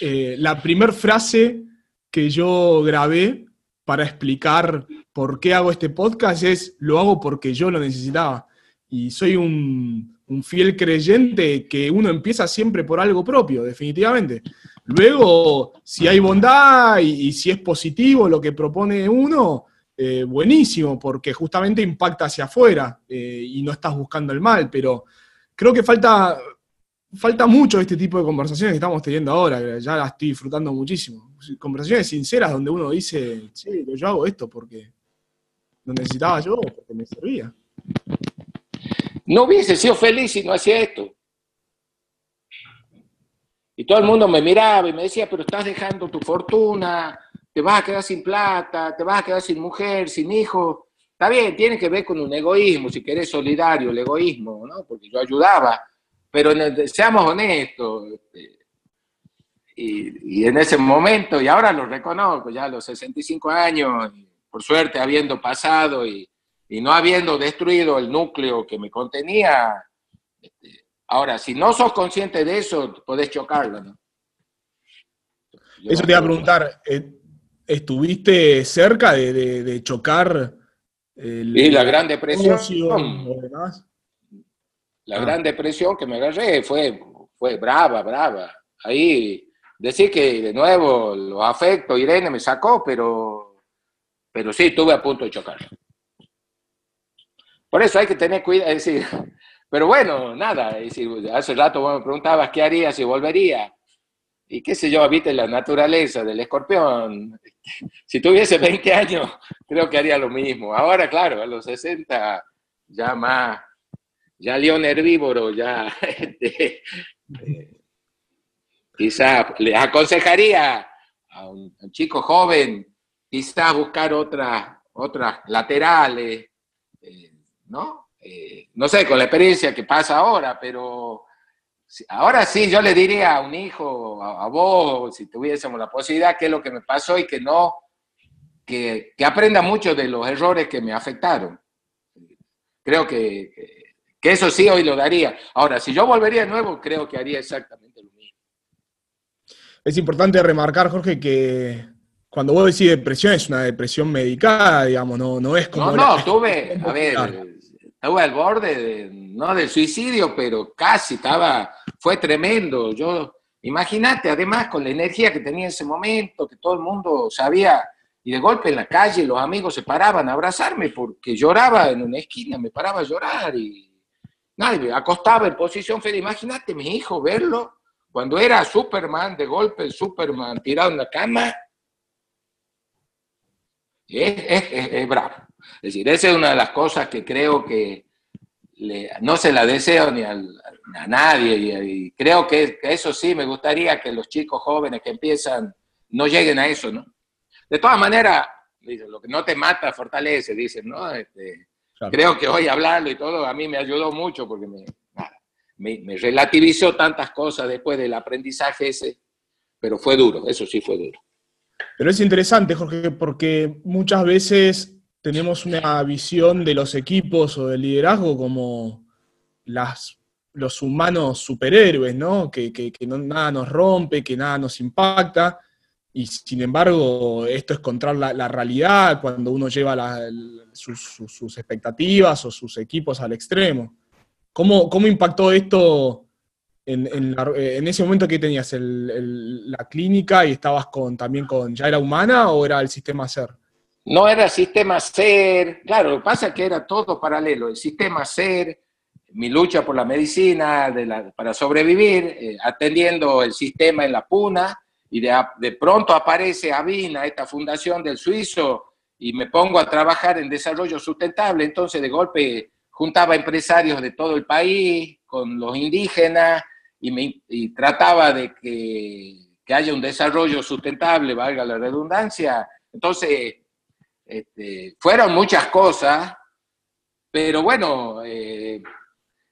eh, la primera frase que yo grabé para explicar por qué hago este podcast es, lo hago porque yo lo necesitaba. Y soy un, fiel creyente que uno empieza siempre por algo propio, definitivamente. Luego, si hay bondad y, si es positivo lo que propone uno, eh, buenísimo, porque justamente impacta hacia afuera eh, y no estás buscando el mal, pero creo que falta, falta mucho este tipo de conversaciones que estamos teniendo ahora, ya la estoy disfrutando muchísimo. Conversaciones sinceras donde uno dice, sí, yo hago esto porque lo necesitaba yo, porque me servía. No hubiese sido feliz si no hacía esto. Y todo el mundo me miraba y me decía, pero estás dejando tu fortuna, te vas a quedar sin plata, te vas a quedar sin mujer, sin hijo. Está bien, tiene que ver con un egoísmo, si querés solidario, el egoísmo, ¿no? Porque yo ayudaba, pero seamos honestos. Este, y, en ese momento, y ahora lo reconozco, ya a los 65 años, por suerte habiendo pasado y, no habiendo destruido el núcleo que me contenía, este, ahora, si no sos consciente de eso, podés chocarlo, ¿no? eso te iba a preguntar, eh, ¿estuviste cerca de, chocar? El, y la Gran Depresión. La ah. Gran Depresión que me agarré fue, fue brava, brava. Ahí Decir que de nuevo los afectos, Irene me sacó, pero, pero sí, estuve a punto de chocar. Por eso hay que tener cuidado, es decir, *laughs* pero bueno, nada, es decir, hace rato me preguntabas qué haría si volvería. Y qué sé yo, viste la naturaleza del escorpión. Si tuviese 20 años, creo que haría lo mismo. Ahora, claro, a los 60, ya más, ya león herbívoro, ya *laughs* este, eh, Quizá les aconsejaría a un, chico joven, quizás buscar otras, otras laterales, eh, ¿no? Eh, no sé, con la experiencia que pasa ahora, pero ahora sí, yo le diría a un hijo, a, vos, si tuviésemos la posibilidad, qué es lo que me pasó y que no, que, aprenda mucho de los errores que me afectaron. Creo que, que eso sí hoy lo daría. Ahora, si yo volvería de nuevo, creo que haría exactamente lo mismo es importante remarcar, Jorge, que cuando vos decís depresión es una depresión medicada, digamos, no, no es como... No, no, tuve, a ver, estuve al borde, no del suicidio, pero casi estaba, fue tremendo. Yo, imagínate, además con la energía que tenía en ese momento, que todo el mundo sabía, y de golpe en la calle los amigos se paraban a abrazarme porque lloraba en una esquina, me paraba a llorar y nadie, acostaba en posición feliz. Imagínate mi hijo verlo cuando era Superman, de golpe Superman tirado en la cama, es, bravo. Es decir, esa es una de las cosas que creo que no se la deseo ni a nadie. Y, creo que, eso sí, me gustaría que los chicos jóvenes que empiezan no lleguen a eso, ¿no? De todas maneras, lo que no te mata fortalece, dicen, ¿no? Este, creo que hoy hablarlo y todo a mí me ayudó mucho porque me, me, relativizó tantas cosas después del aprendizaje ese, pero fue duro, eso sí fue duro. Pero es interesante, Jorge, porque muchas veces tenemos una visión de los equipos o del liderazgo como las, los humanos superhéroes, ¿no? Que, nada nos rompe, que nada nos impacta. Y sin embargo, esto es contra la, realidad cuando uno lleva sus, expectativas o sus equipos al extremo. ¿Cómo, impactó esto en, ese momento que tenías la clínica y estabas con, también con, ¿ya era humana o era el sistema SER? No era sistema SER, claro, lo que pasa es que era todo paralelo, el sistema SER, mi lucha por la medicina para sobrevivir, eh, atendiendo el sistema en la puna, y de, de pronto aparece Avina, esta fundación del suizo, y me pongo a trabajar en desarrollo sustentable, entonces de golpe juntaba empresarios de todo el país con los indígenas y, me, trataba de que, que haya un desarrollo sustentable, valga la redundancia. Entonces, este, fueron muchas cosas, pero bueno, eh,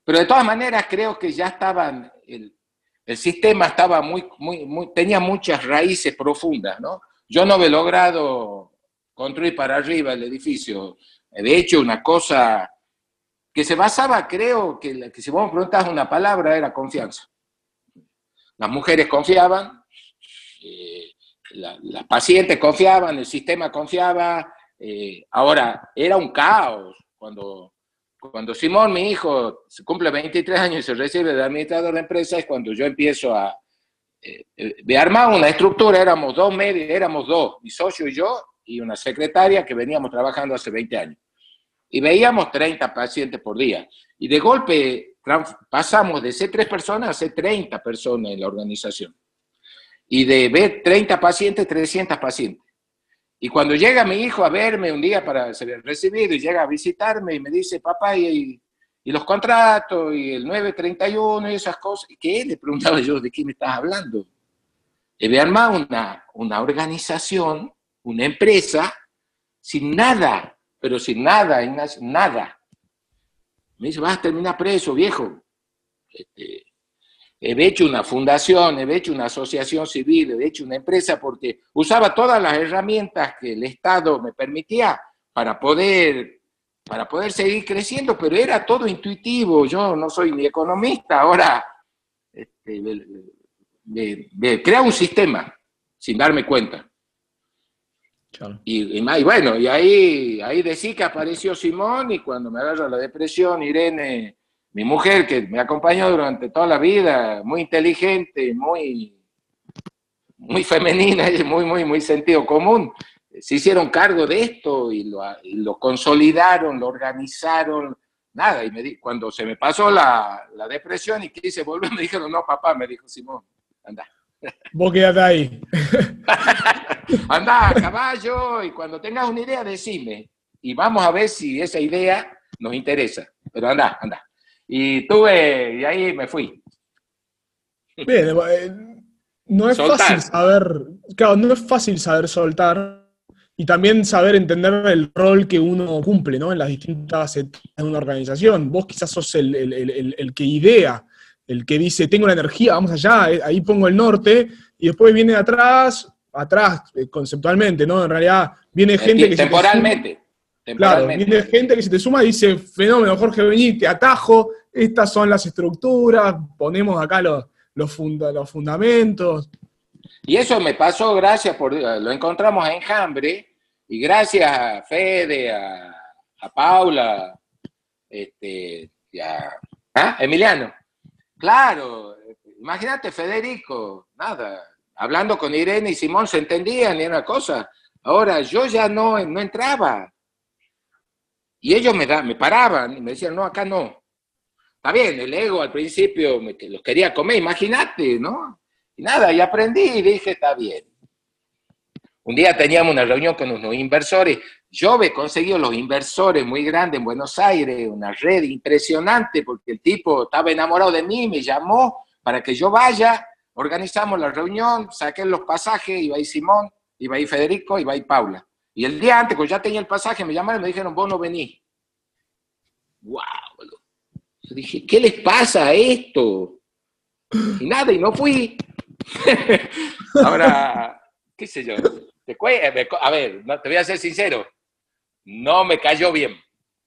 pero de todas maneras creo que ya estaban, el, el sistema estaba muy, muy, muy, tenía muchas raíces profundas, ¿no? Yo no he logrado construir para arriba el edificio. De hecho, una cosa que se basaba, creo, que, que si vos me preguntas una palabra, era confianza. Las mujeres confiaban, eh, las pacientes confiaban, el sistema confiaba. Eh, ahora, era un caos cuando, cuando Simón, mi hijo, se cumple 23 años y se recibe de administrador de empresa, es cuando yo empiezo a, eh, de armar una estructura, éramos dos medios, éramos dos, mi socio y yo, y una secretaria que veníamos trabajando hace 20 años. Y veíamos 30 pacientes por día. Y de golpe pasamos de ser tres personas a ser 30 personas en la organización. Y de ver 30 pacientes, 300 pacientes. Y cuando llega mi hijo a verme un día para ser recibido y llega a visitarme y me dice, papá, y, y los contratos y el 931 y esas cosas. ¿Qué? Le preguntaba yo, ¿de qué me estás hablando? He armado una, una organización, una empresa, sin nada, pero sin nada, nada. Me dice, vas a terminar preso, viejo. Este, he hecho una fundación, he hecho una asociación civil, he hecho una empresa porque usaba todas las herramientas que el Estado me permitía para poder para poder seguir creciendo, pero era todo intuitivo. Yo no soy ni economista, ahora este, crea un sistema sin darme cuenta. Y, bueno, y ahí, ahí de que apareció Simón y cuando me agarra la depresión, Irene, mi mujer que me acompañó durante toda la vida, muy inteligente, muy, muy femenina y muy, muy, muy sentido común, se hicieron cargo de esto y lo, consolidaron, lo organizaron, nada. Y me cuando se me pasó la, depresión y quise volver, *laughs* me dijeron, no, papá, me dijo Simón, anda. *laughs* Vos quedate ahí. *laughs* anda, caballo, y cuando tengas una idea, decime. Y vamos a ver si esa idea nos interesa. Pero anda, anda. Y tuve, y ahí me fui. Bien, eh, no es fácil saber, claro, no es fácil saber soltar, y también saber entender el rol que uno cumple ¿no? en las distintas etapas de una organización. Vos quizás sos el, que idea, el que dice, tengo la energía, vamos allá, eh, ahí pongo el norte, y después viene atrás, atrás eh, conceptualmente, ¿no? En realidad viene gente que... Temporalmente. Se Claro, viene gente que se te suma y dice, fenómeno, Jorge, vení, te atajo, estas son las estructuras, ponemos acá los, los, los fundamentos. Y eso me pasó gracias por, lo encontramos en Hambre, y gracias a Fede, a, Paula, este, y a ¿ah? Emiliano. Claro, imagínate Federico, nada, hablando con Irene y Simón se entendían ni una cosa. Ahora yo ya no, no entraba. Y ellos me, da, me paraban y me decían, no, acá no. Está bien, el ego al principio me, los quería comer, imagínate, ¿no? Y nada, y aprendí y dije, está bien. Un día teníamos una reunión con unos inversores. Yo he conseguido los inversores muy grandes en Buenos Aires, una red impresionante, porque el tipo estaba enamorado de mí, me llamó para que yo vaya. Organizamos la reunión, saqué los pasajes, iba ahí Simón, iba ahí Federico, iba ahí Paula. Y el día antes, cuando ya tenía el pasaje, me llamaron y me dijeron, vos no venís. ¡Wow! Yo dije, ¿qué les pasa a esto? Y nada, y no fui. *laughs* Ahora, qué sé yo, eh, a ver, te voy a ser sincero, no me cayó bien.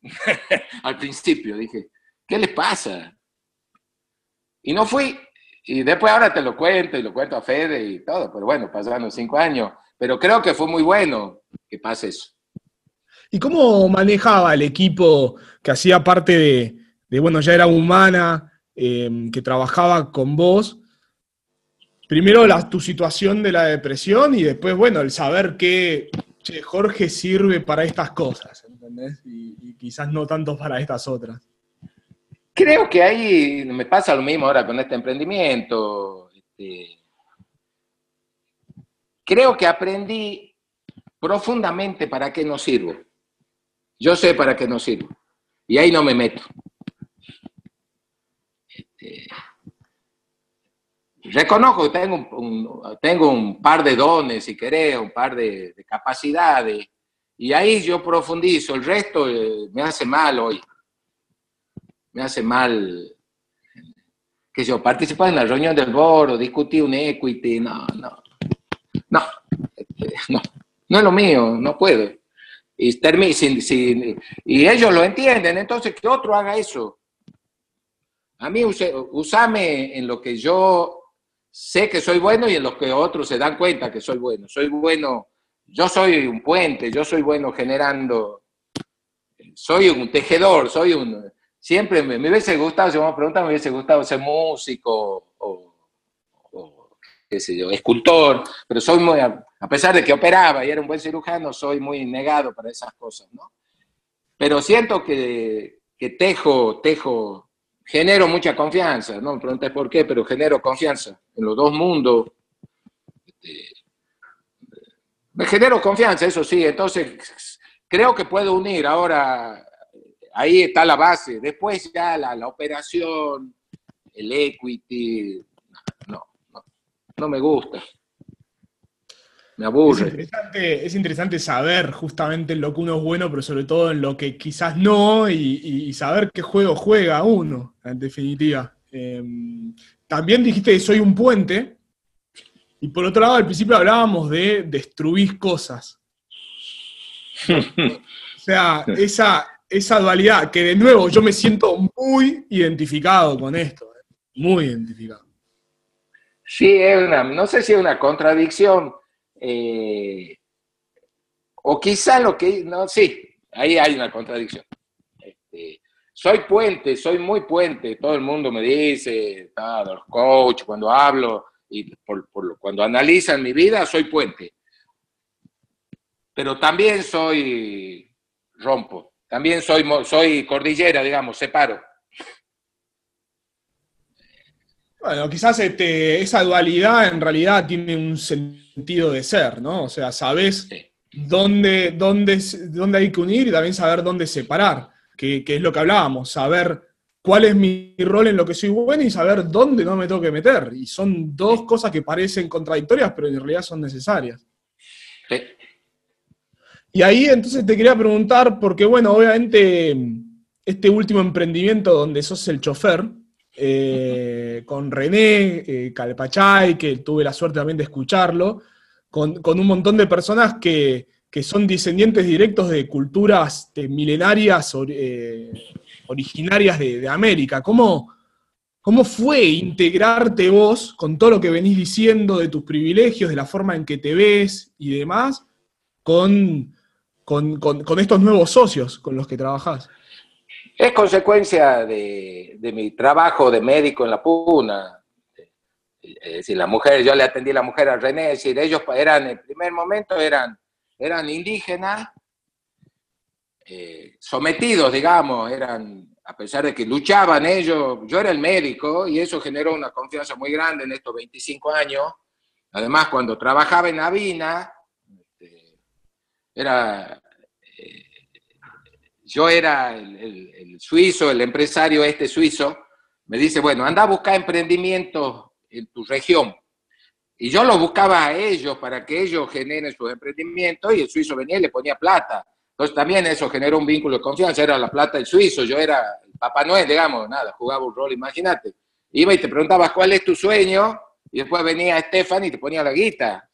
*laughs* Al principio dije, ¿qué les pasa? Y no fui. Y después ahora te lo cuento y lo cuento a Fede y todo, pero bueno, pasaron cinco años. Pero creo que fue muy bueno que pase eso. ¿Y cómo manejaba el equipo que hacía parte de, bueno, ya era humana, em, que trabajaba con vos? primero la, tu situación de la depresión y después, bueno, el saber que Jorge sirve para estas cosas, ¿entendés? Y, quizás no tanto para estas otras. Creo que ahí me pasa lo mismo ahora con este emprendimiento. Este, creo que aprendí profundamente para qué no sirvo. Yo sé para qué no sirvo. Y ahí no me meto. Este, reconozco que tengo un, tengo un par de dones, si querés, un par de, capacidades, y ahí yo profundizo, el resto eh, me hace mal hoy, me hace mal, que yo participar en la reunión del board discutir un equity, no, no, no, no, no es lo mío, no puedo. Y, y ellos lo entienden, entonces que otro haga eso. A mí usame en lo que yo sé que soy bueno y en lo que otros se dan cuenta que soy bueno. Soy bueno, yo soy un puente, yo soy bueno generando, soy un tejedor, soy un... Siempre me, hubiese gustado, si me preguntan, me hubiese gustado ser músico qué sé yo, escultor, pero soy muy, a, pesar de que operaba y era un buen cirujano, soy muy negado para esas cosas, ¿no? Pero siento que, que tejo, tejo genero mucha confianza, no me por qué, pero genero confianza en los dos mundos. Este, me genero confianza, eso sí, entonces creo que puedo unir ahora, ahí está la base, después ya la, la operación, el equity, no me gusta. Me aburre. Es interesante, saber justamente en lo que uno es bueno, pero sobre todo en lo que quizás no, y, saber qué juego juega uno, en definitiva. Em, también dijiste que soy un puente, y por otro lado, al principio hablábamos de destruir cosas. *laughs* o sea, esa, esa dualidad, que de nuevo yo me siento muy identificado con esto, ¿eh? muy identificado. Sí, es una, no sé si es una contradicción, eh, o quizá lo que, no, sí, ahí hay una contradicción. Este, soy puente, soy muy puente, todo el mundo me dice, los coach, cuando hablo y por, cuando analizan mi vida, soy puente. Pero también soy rompo, también soy, soy cordillera, digamos, separo. Bueno, quizás este, esa dualidad en realidad tiene un sentido de ser, ¿no? O sea, sabes dónde, dónde, dónde, hay que unir y también saber dónde separar, que, es lo que hablábamos, saber cuál es mi rol en lo que soy bueno y saber dónde no me tengo que meter. Y son dos cosas que parecen contradictorias, pero en realidad son necesarias. Y ahí entonces te quería preguntar, porque bueno, obviamente este último emprendimiento donde sos el chofer, eh, con René eh, Calpachay, que tuve la suerte también de escucharlo, con, un montón de personas que, son descendientes directos de culturas milenarias eh, originarias de, América. ¿Cómo, ¿Cómo fue integrarte vos con todo lo que venís diciendo de tus privilegios, de la forma en que te ves y demás, con, con, con estos nuevos socios con los que trabajás? Es consecuencia de, mi trabajo de médico en la Puna. Es decir, la mujer, yo le atendí a la mujer a René, es decir, ellos eran, en primer momento eran, eran indígenas, eh, sometidos, digamos, eran, a pesar de que luchaban ellos, yo era el médico y eso generó una confianza muy grande en estos 25 años. Además, cuando trabajaba en Avina, este, era yo era el, suizo, el empresario este suizo, me dice, bueno, anda a buscar emprendimientos en tu región. Y yo lo buscaba a ellos para que ellos generen sus emprendimientos y el suizo venía y le ponía plata. Entonces también eso generó un vínculo de confianza, era la plata del suizo, yo era el Papá Noel, digamos, nada, jugaba un rol, imagínate. Iba y te preguntabas cuál es tu sueño y después venía Estefan y te ponía la guita.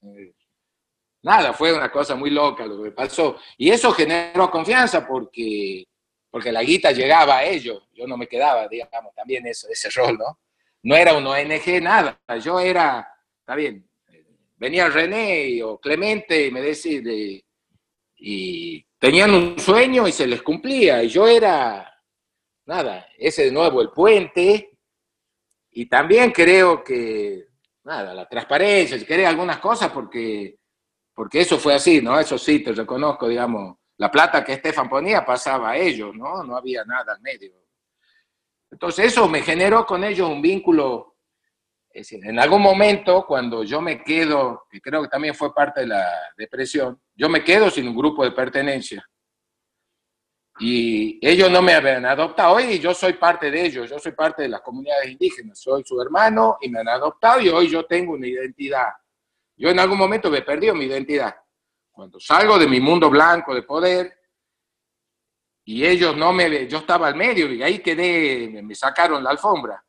Nada, fue una cosa muy loca lo que pasó. Y eso generó confianza porque, porque la guita llegaba a ellos. Yo no me quedaba, digamos, también eso, ese *laughs* rol, ¿no? No era un ONG, nada. Yo era, está bien, venía René o Clemente y me decía, y tenían un sueño y se les cumplía. Y yo era, nada, ese de nuevo, el puente. Y también creo que, nada, la transparencia, si querés algunas cosas, porque porque eso fue así, ¿no? Eso sí, te reconozco, digamos, la plata que Estefan ponía pasaba a ellos, ¿no? No había nada al medio. Entonces eso me generó con ellos un vínculo, es decir, en algún momento cuando yo me quedo, que creo que también fue parte de la depresión, yo me quedo sin un grupo de pertenencia. Y ellos no me habían adoptado. Hoy yo soy parte de ellos, yo soy parte de las comunidades indígenas, soy su hermano y me han adoptado y hoy yo tengo una identidad. Yo en algún momento me perdido mi identidad. Cuando salgo de mi mundo blanco de poder y ellos no me... Yo estaba al medio y ahí quedé, me sacaron la alfombra.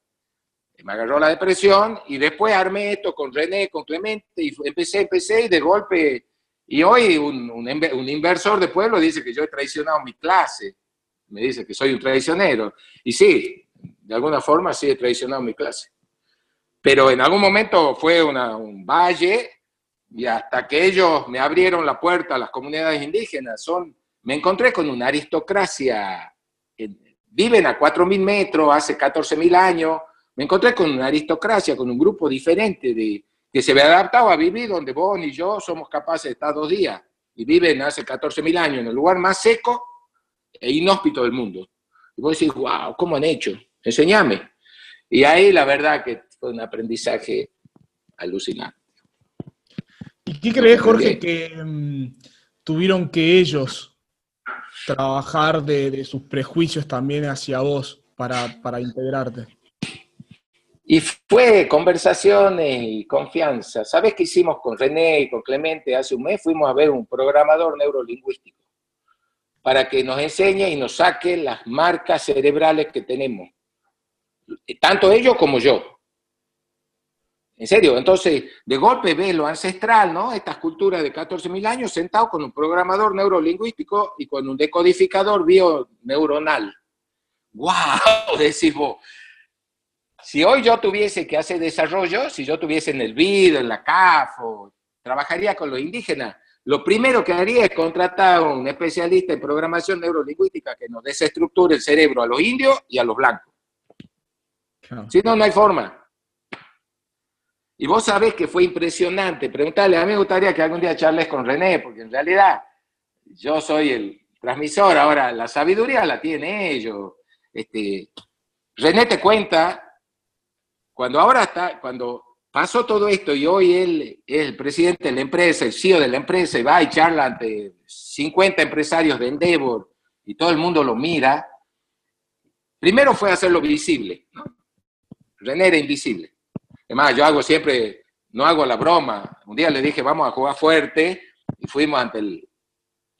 Me agarró la depresión y después armé esto con René, con Clemente y empecé, empecé y de golpe y hoy un, un, inversor de pueblo dice que yo he traicionado mi clase, me dice que soy un traicionero. Y sí, de alguna forma sí he traicionado mi clase. Pero en algún momento fue un valle y hasta que ellos me abrieron la puerta a las comunidades indígenas, son, me encontré con una aristocracia, viven a 4.000 metros, hace 14.000 años, me encontré con una aristocracia, con un grupo diferente de, que se ve adaptado a vivir donde vos y yo somos capaces de estar dos días y viven hace 14.000 años en el lugar más seco e inhóspito del mundo. Y vos decís, wow, ¿cómo han hecho? Enseñame. Y ahí la verdad que fue un aprendizaje alucinante. ¿Y qué crees, Jorge, que mm, tuvieron que ellos trabajar de, sus prejuicios también hacia vos para, para integrarte? Y fue conversaciones y confianza. ¿Sabes qué hicimos con René y con Clemente hace un mes? Fuimos a ver un programador neurolingüístico para que nos enseñe y nos saque las marcas cerebrales que tenemos. Tanto ellos como yo. En serio, entonces, de golpe ve lo ancestral, ¿no? Estas culturas de 14.000 años sentado con un programador neurolingüístico y con un decodificador bio-neuronal. ¡Wow! *laughs* Decís vos, si hoy yo tuviese que hacer desarrollo, si yo tuviese en el BID, en la CAF, o trabajaría con los indígenas, lo primero que haría es contratar a un especialista en programación neurolingüística que nos desestructure el cerebro a los indios y a los blancos. Si no, no hay forma. Y vos sabés que fue impresionante. Preguntarle, a mí me gustaría que algún día charles con René, porque en realidad yo soy el transmisor, ahora la sabiduría la tiene ellos. Este, René te cuenta cuando ahora está, cuando pasó todo esto y hoy él es el presidente de la empresa, el CEO de la empresa, y va y charla ante 50 empresarios de Endeavor y todo el mundo lo mira, primero fue hacerlo visible. ¿no? René era invisible. Además, yo hago siempre, no hago la broma. Un día le dije, vamos a jugar fuerte, y fuimos ante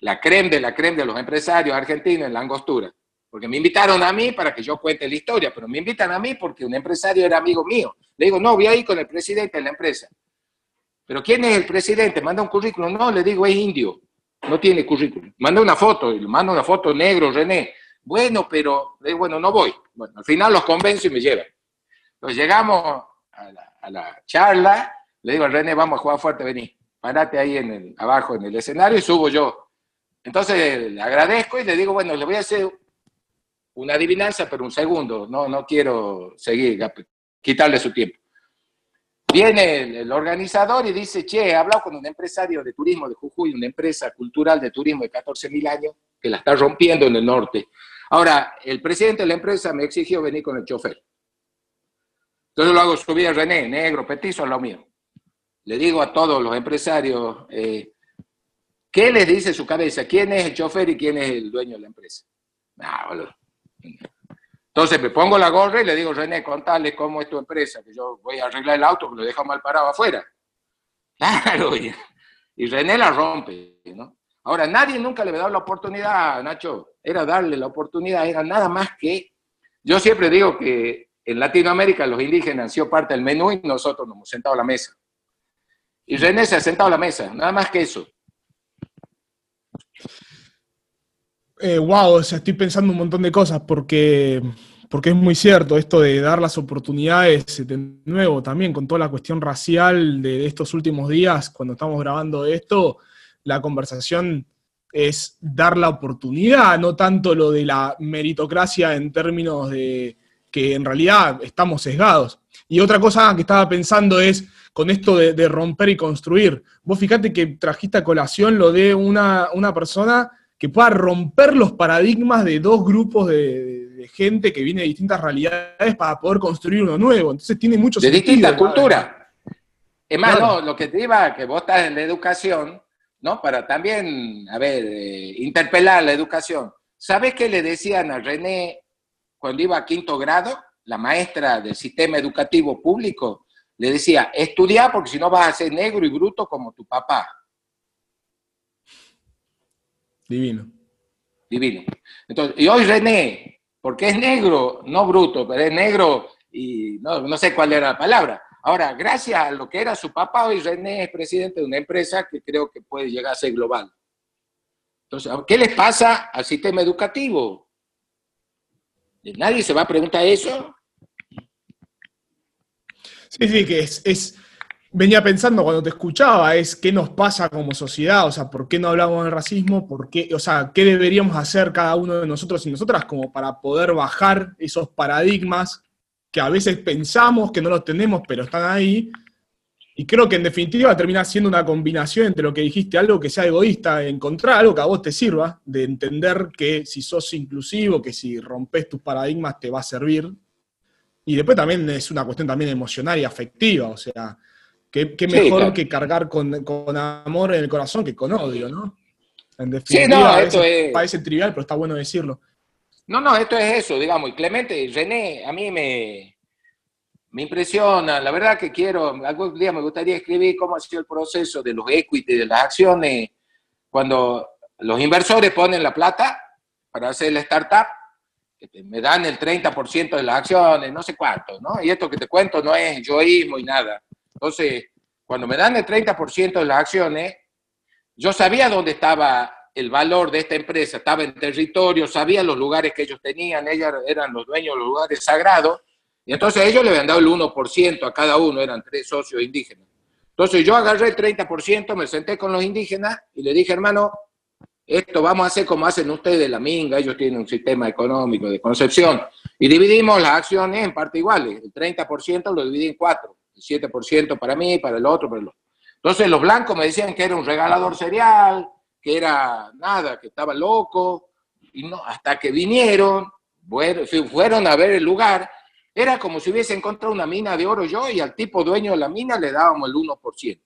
la creme de la creme de los empresarios argentinos en la angostura. Porque me invitaron a mí para que yo cuente la historia, pero me invitan a mí porque un empresario era amigo mío. Le digo, no, voy a ir con el presidente de la empresa. ¿Pero quién es el presidente? Manda un currículum. No, le digo, es indio. No tiene currículum. Manda una foto, y le manda una foto negro, René. Bueno, pero, le digo, bueno, no voy. Bueno, al final los convenzo y me llevan. Entonces llegamos a la, charla, le digo René, vamos a jugar fuerte, vení. Parate ahí en el, abajo en el escenario y subo yo. Entonces le agradezco y le digo, bueno, le voy a hacer una adivinanza, pero un segundo, no, no quiero seguir, quitarle su tiempo. Viene el, organizador y dice, che, he hablado con un empresario de turismo de Jujuy, una empresa cultural de turismo de 14.000 años, que la está rompiendo en el norte. Ahora, el presidente de la empresa me exigió venir con el chofer. Entonces lo hago subir a René, negro, petizo, lo mío. Le digo a todos los empresarios, eh, ¿qué les dice su cabeza? ¿Quién es el chofer y quién es el dueño de la empresa? Ah, boludo. Entonces me pongo la gorra y le digo, René, contale cómo es tu empresa, que yo voy a arreglar el auto, que lo dejo mal parado afuera. *laughs* Claro, y, René la rompe, ¿no? Ahora, nadie nunca le dado la oportunidad, Nacho, era darle la oportunidad, era nada más que, yo siempre digo que en Latinoamérica los indígenas han sido parte del menú y nosotros nos hemos sentado a la mesa. Y René se ha sentado a la mesa, nada más que eso. wow, eh, o sea, estoy pensando un montón de cosas porque, porque es muy cierto esto de dar las oportunidades de nuevo también con toda la cuestión racial de, estos últimos días, cuando estamos grabando esto, la conversación es dar la oportunidad, no tanto lo de la meritocracia en términos de que en realidad estamos sesgados. Y otra cosa que estaba pensando es con esto de, romper y construir. Vos fíjate que trajiste a colación lo de una, una persona que pueda romper los paradigmas de dos grupos de, gente que viene de distintas realidades para poder construir uno nuevo. Entonces tiene mucho De distintas culturas. Es más, lo que te iba, que vos estás en la educación, ¿no? Para también, a ver, eh, interpelar la educación. ¿Sabes qué le decían a René cuando iba a quinto grado? La maestra del sistema educativo público le decía, estudia porque si no vas a ser negro y bruto como tu papá. Divino. Divino. Entonces, y hoy René, porque es negro, no bruto, pero es negro y no, no sé cuál era la palabra. Ahora, gracias a lo que era su papá, hoy René es presidente de una empresa que creo que puede llegar a ser global. Entonces, ¿qué les pasa al sistema educativo? ¿Nadie se va a preguntar eso? Sí, sí, que es, venía pensando cuando te escuchaba, es qué nos pasa como sociedad, o sea, por qué no hablamos del racismo, por qué, o sea, qué deberíamos hacer cada uno de nosotros y nosotras como para poder bajar esos paradigmas que a veces pensamos que no los tenemos, pero están ahí, y creo que en definitiva termina siendo una combinación entre lo que dijiste, algo que sea egoísta, encontrar algo que a vos te sirva, de entender que si sos inclusivo, que si rompes tus paradigmas te va a servir. Y después también es una cuestión también emocional y afectiva, o sea, que, mejor que cargar con, amor en el corazón que con odio, ¿no? En definitiva, sí, no, es... parece trivial, pero está bueno decirlo. No, no, esto es eso, digamos, y Clemente, René, a mí me, me impresiona, la verdad que quiero, algún día me gustaría escribir cómo ha sido el proceso de los equity, de las acciones, cuando los inversores ponen la plata para hacer la startup, me dan el 30% de las acciones, no sé cuánto, ¿no? Y esto que te cuento no es yoísmo y nada. Entonces, cuando me dan el 30% de las acciones, yo sabía dónde estaba el valor de esta empresa, estaba en territorio, sabía los lugares que ellos tenían, ellos eran los dueños de los lugares sagrados, y entonces ellos le habían dado el 1% a cada uno, eran tres socios indígenas. Entonces yo agarré el 30%, me senté con los indígenas y le dije, hermano, esto vamos a hacer como hacen ustedes la minga, ellos tienen un sistema económico de concepción. Y dividimos las acciones en partes iguales. El 30% lo dividí en cuatro. El 7% para mí, para el otro, para el otro. Entonces los blancos me decían que era un regalador serial, que era nada, que estaba loco. Y no, hasta que vinieron, fueron a ver el lugar era como si hubiese encontrado una mina de oro yo y al tipo dueño de la mina le dábamos el 1%.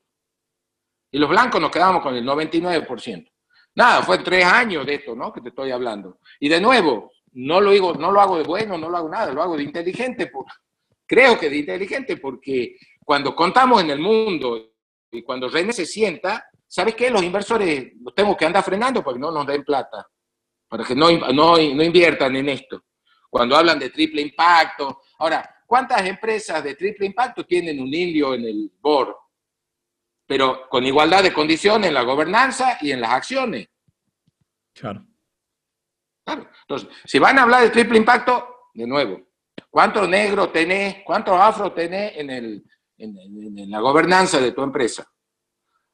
Y los blancos nos quedábamos con el 99%. Nada, fue tres años de esto, ¿no? Que te estoy hablando. Y de nuevo, no lo, digo, no lo hago de bueno, no lo hago nada, lo hago de inteligente. creo que de inteligente porque cuando contamos en el mundo y cuando René se sienta, ¿sabes qué? Los inversores los tengo que andar frenando porque no nos den plata, para que no, no, no inviertan en esto. Cuando hablan de triple impacto, Ahora, ¿cuántas empresas de triple impacto tienen un indio en el board? Pero con igualdad de condiciones en la gobernanza y en las acciones. Claro. Claro. Entonces, si van a hablar de triple impacto, de nuevo, ¿cuántos negros tenés, cuántos afros tenés en, el, en, la gobernanza de tu empresa?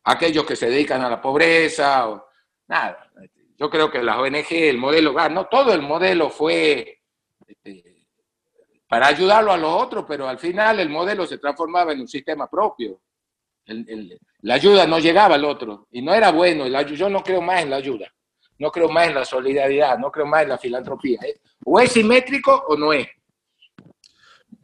Aquellos que se dedican a la pobreza, o, nada. Yo creo que las ONG, el modelo, no todo el modelo fue este, para ayudarlo a los otros, pero al final el modelo se transformaba en un sistema propio. la ayuda no llegaba al otro y no era bueno. yo no creo más en la ayuda, no creo más en la solidaridad, no creo más en la filantropía. ¿eh? O es simétrico o no es.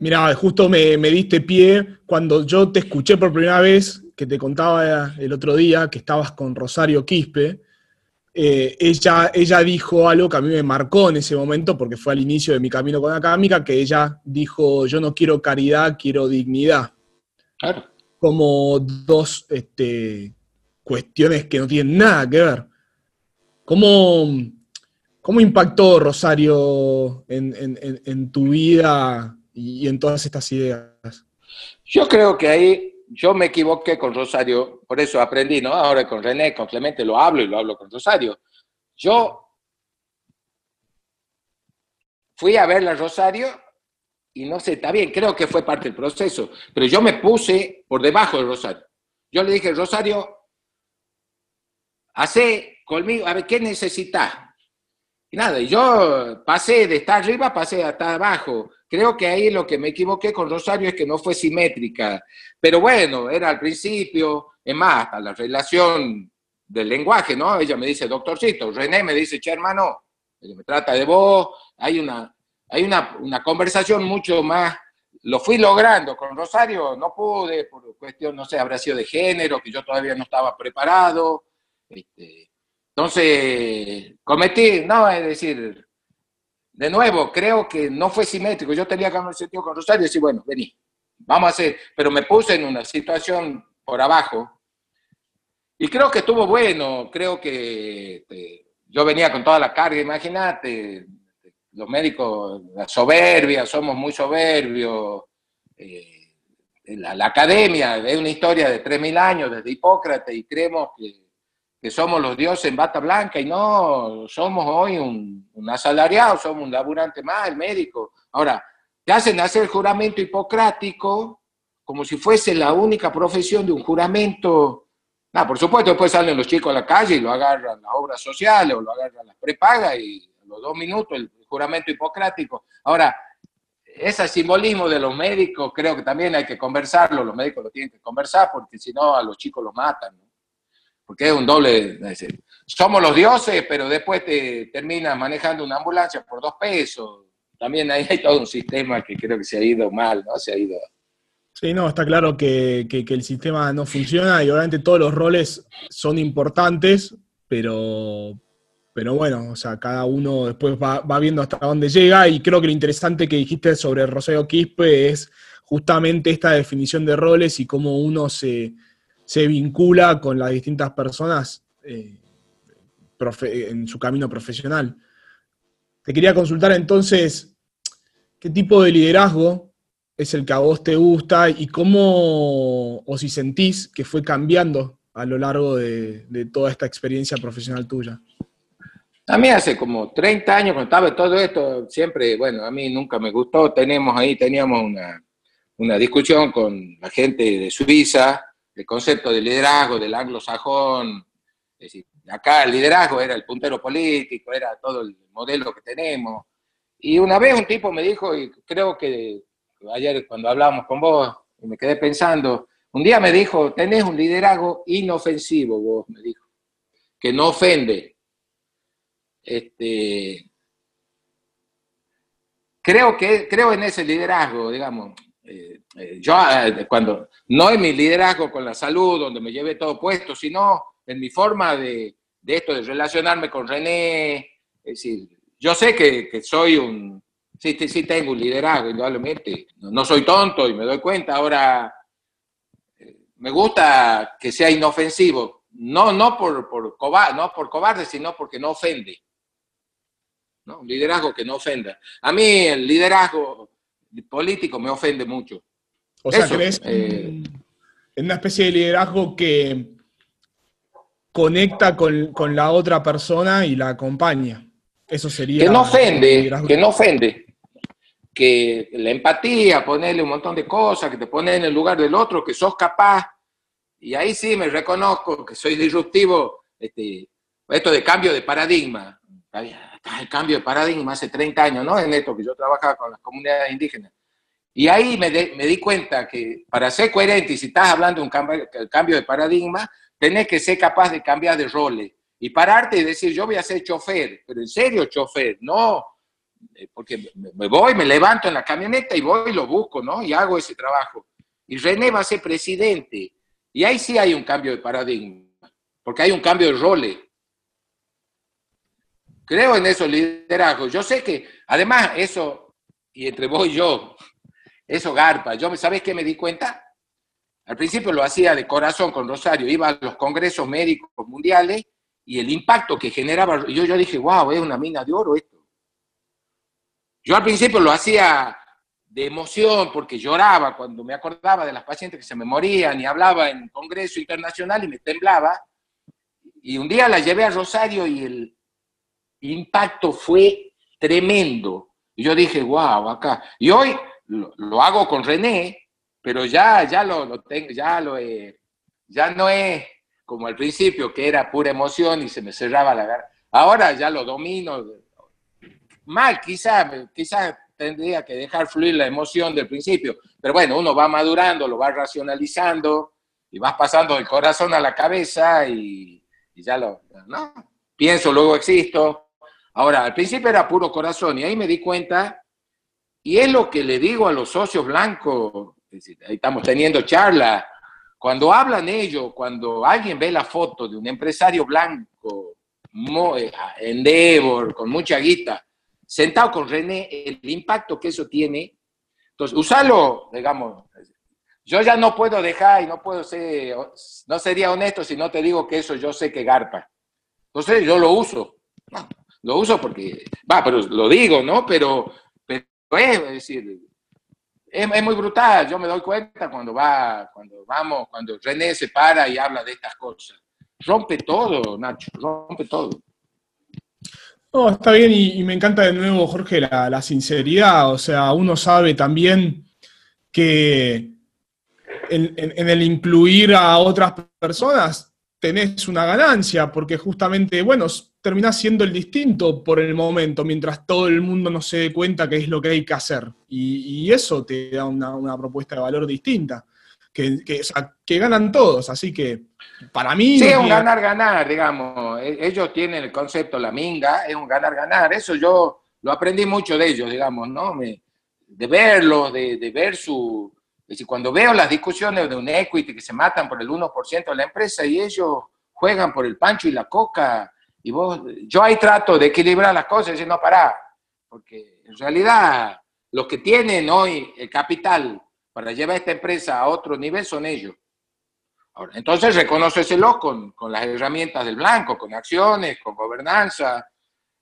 Mira, justo me, me, diste pie cuando yo te escuché por primera vez, que te contaba el otro día que estabas con Rosario Quispe, eh, ella, ella dijo algo que a mí me marcó en ese momento, porque fue al inicio de mi camino con académica, que ella dijo, yo no quiero caridad, quiero dignidad. Claro. Como dos este, cuestiones que no tienen nada que ver. ¿Cómo, cómo impactó Rosario en, tu vida y en todas estas ideas? Yo creo que ahí yo me equivoqué con Rosario, por eso aprendí, ¿no? Ahora con René, con Clemente lo hablo y lo hablo con Rosario. Yo fui a verla a Rosario y no sé, está bien, creo que fue parte del proceso, pero yo me puse por debajo de Rosario. Yo le dije, Rosario, hace conmigo, a ver, ¿qué necesitas? Y nada, yo pasé de estar arriba, pasé hasta abajo. Creo que ahí lo que me equivoqué con Rosario es que no fue simétrica. Pero bueno, era al principio, es más, a la relación del lenguaje, ¿no? Ella me dice doctorcito, René me dice, che hermano, me trata de vos, hay una, hay una, una conversación mucho más, lo fui logrando con Rosario, no pude, por cuestión, no sé, habrá sido de género, que yo todavía no estaba preparado, este, Entonces, cometí, no, es decir, de nuevo, creo que no fue simétrico. Yo tenía que haber sentido con Rosario y decir, bueno, vení, vamos a hacer, pero me puse en una situación por abajo y creo que estuvo bueno, creo que este, yo venía con toda la carga, imagínate, los médicos, la soberbia, somos muy soberbios. Eh, la, academia es una historia de 3.000 años desde Hipócrates y creemos que, somos los dioses en bata blanca y no, somos hoy un, asalariado, somos un laburante más, el médico. Ahora, te hacen hacer el juramento hipocrático como si fuese la única profesión de un juramento. Ah, por supuesto, después salen los chicos a la calle y lo agarran las obras sociales o lo agarran las prepagas y a los dos minutos el juramento hipocrático. Ahora, ese simbolismo de los médicos creo que también hay que conversarlo, los médicos lo tienen que conversar porque si no a los chicos los matan, porque es un doble, somos los dioses, pero después te terminas manejando una ambulancia por dos pesos, también ahí hay todo un sistema que creo que se ha ido mal, ¿no? Se ha ido... Sí, no, está claro que, el sistema no funciona y obviamente todos los roles son importantes, pero, pero bueno, o sea, cada uno después va, viendo hasta dónde llega y creo que lo interesante que dijiste sobre Rosario Quispe es justamente esta definición de roles y cómo uno se, vincula con las distintas personas eh, en su camino profesional. Te quería consultar entonces, ¿qué tipo de liderazgo es el que a vos te gusta y cómo, o si sentís que fue cambiando a lo largo de toda esta experiencia profesional tuya? A mí hace como 30 años, cuando estaba todo esto, siempre, bueno, a mí nunca me gustó. Tenemos ahí, teníamos una, una discusión con la gente de Suiza, el concepto de liderazgo, del anglosajón. Decir, acá el liderazgo era el puntero político, era todo el modelo que tenemos. Y una vez un tipo me dijo, y creo que ayer cuando hablábamos con vos, y me quedé pensando, un día me dijo, tenés un liderazgo inofensivo, vos, me dijo, que no ofende este, creo, que, creo en ese liderazgo, digamos. Eh, eh, yo, eh, cuando no en mi liderazgo con la salud, donde me lleve todo puesto, sino en mi forma de, de esto, de relacionarme con René. Es decir, yo sé que, que soy un, sí, sí tengo un liderazgo, indudablemente. No, soy tonto y me doy cuenta. Ahora, me gusta que sea inofensivo, no, no, por, por cobarde, no por cobarde, sino porque no ofende. ¿no? Un liderazgo que no ofenda. A mí el liderazgo político me ofende mucho. O sea, ¿crees eh, en una especie de liderazgo que conecta con, la otra persona y la acompaña? Eso sería... Que no ofende, que no ofende. Que la empatía, ponerle un montón de cosas, que te pone en el lugar del otro, que sos capaz. Y ahí sí me reconozco que soy disruptivo, este, esto de cambio de paradigma el cambio de paradigma hace 30 años, ¿no? En esto que yo trabajaba con las comunidades indígenas. Y ahí me, di cuenta que para ser coherente, y si estás hablando de un cambio, de paradigma, tenés que ser capaz de cambiar de roles y pararte y decir, yo voy a ser chofer, pero en serio chofer, no, eh, porque me voy, me levanto en la camioneta y voy y lo busco, ¿no? Y hago ese trabajo. Y René va a ser presidente. Y ahí sí hay un cambio de paradigma, porque hay un cambio de roles. Creo en esos liderazgos. Yo sé que, además, eso, y entre vos y yo, eso garpa. Yo, ¿sabes qué me di cuenta? Al principio lo hacía de corazón con Rosario, iba a los congresos médicos mundiales y el impacto que generaba, yo, yo dije, wow, es una mina de oro esto. Yo al principio lo hacía de emoción porque lloraba cuando me acordaba de las pacientes que se me morían y hablaba en congreso internacional y me temblaba. Y un día la llevé a Rosario y el, impacto fue tremendo. Yo dije, wow, acá. Y hoy lo, hago con René, pero ya, ya lo, tengo, ya lo ya no es como al principio, que era pura emoción y se me cerraba la garganta. Ahora ya lo domino. Mal, quizás quizá tendría que dejar fluir la emoción del principio, pero bueno, uno va madurando, lo va racionalizando y vas pasando del corazón a la cabeza y, y ya lo, ¿no? Pienso, luego existo, Ahora, al principio era puro corazón y ahí me di cuenta, y es lo que le digo a los socios blancos, ahí estamos teniendo charla, cuando hablan ellos, cuando alguien ve la foto de un empresario blanco eh, Endeavor, con mucha guita, sentado con René, el impacto que eso tiene. Entonces, usarlo, digamos, yo ya no puedo dejar y no puedo ser, no sería honesto si no te digo que eso yo sé que garpa. Entonces yo lo uso. lo uso porque, va, pero lo digo, ¿no? Pero es, es decir, es, muy brutal. Yo me doy cuenta cuando va, cuando vamos, cuando René se para y habla de estas cosas. Rompe todo, Nacho, rompe todo. No, está bien y, me encanta de nuevo, Jorge, la, sinceridad. O sea, uno sabe también que en, el incluir a otras personas tenés una ganancia, porque justamente, bueno, terminás siendo el distinto por el momento, mientras todo el mundo no se dé cuenta qué es lo que hay que hacer. Y, eso te da una, propuesta de valor distinta, que, que, ganan todos. Así que para mí... Sí, es un ganar-ganar, digamos. E, ellos tienen el concepto, la minga, es un ganar-ganar. Eso yo lo aprendí mucho de ellos, digamos, ¿no? de verlos, de, de ver su... Es decir, cuando veo las discusiones de un equity que se matan por el 1% de la empresa y ellos juegan por el pancho y la coca, y yo ahí trato de equilibrar las cosas y decir, no, pará, porque en realidad los que tienen hoy el capital para llevar esta empresa a otro nivel son ellos. Ahora, entonces reconóceselo con, con las herramientas del blanco, con acciones, con gobernanza,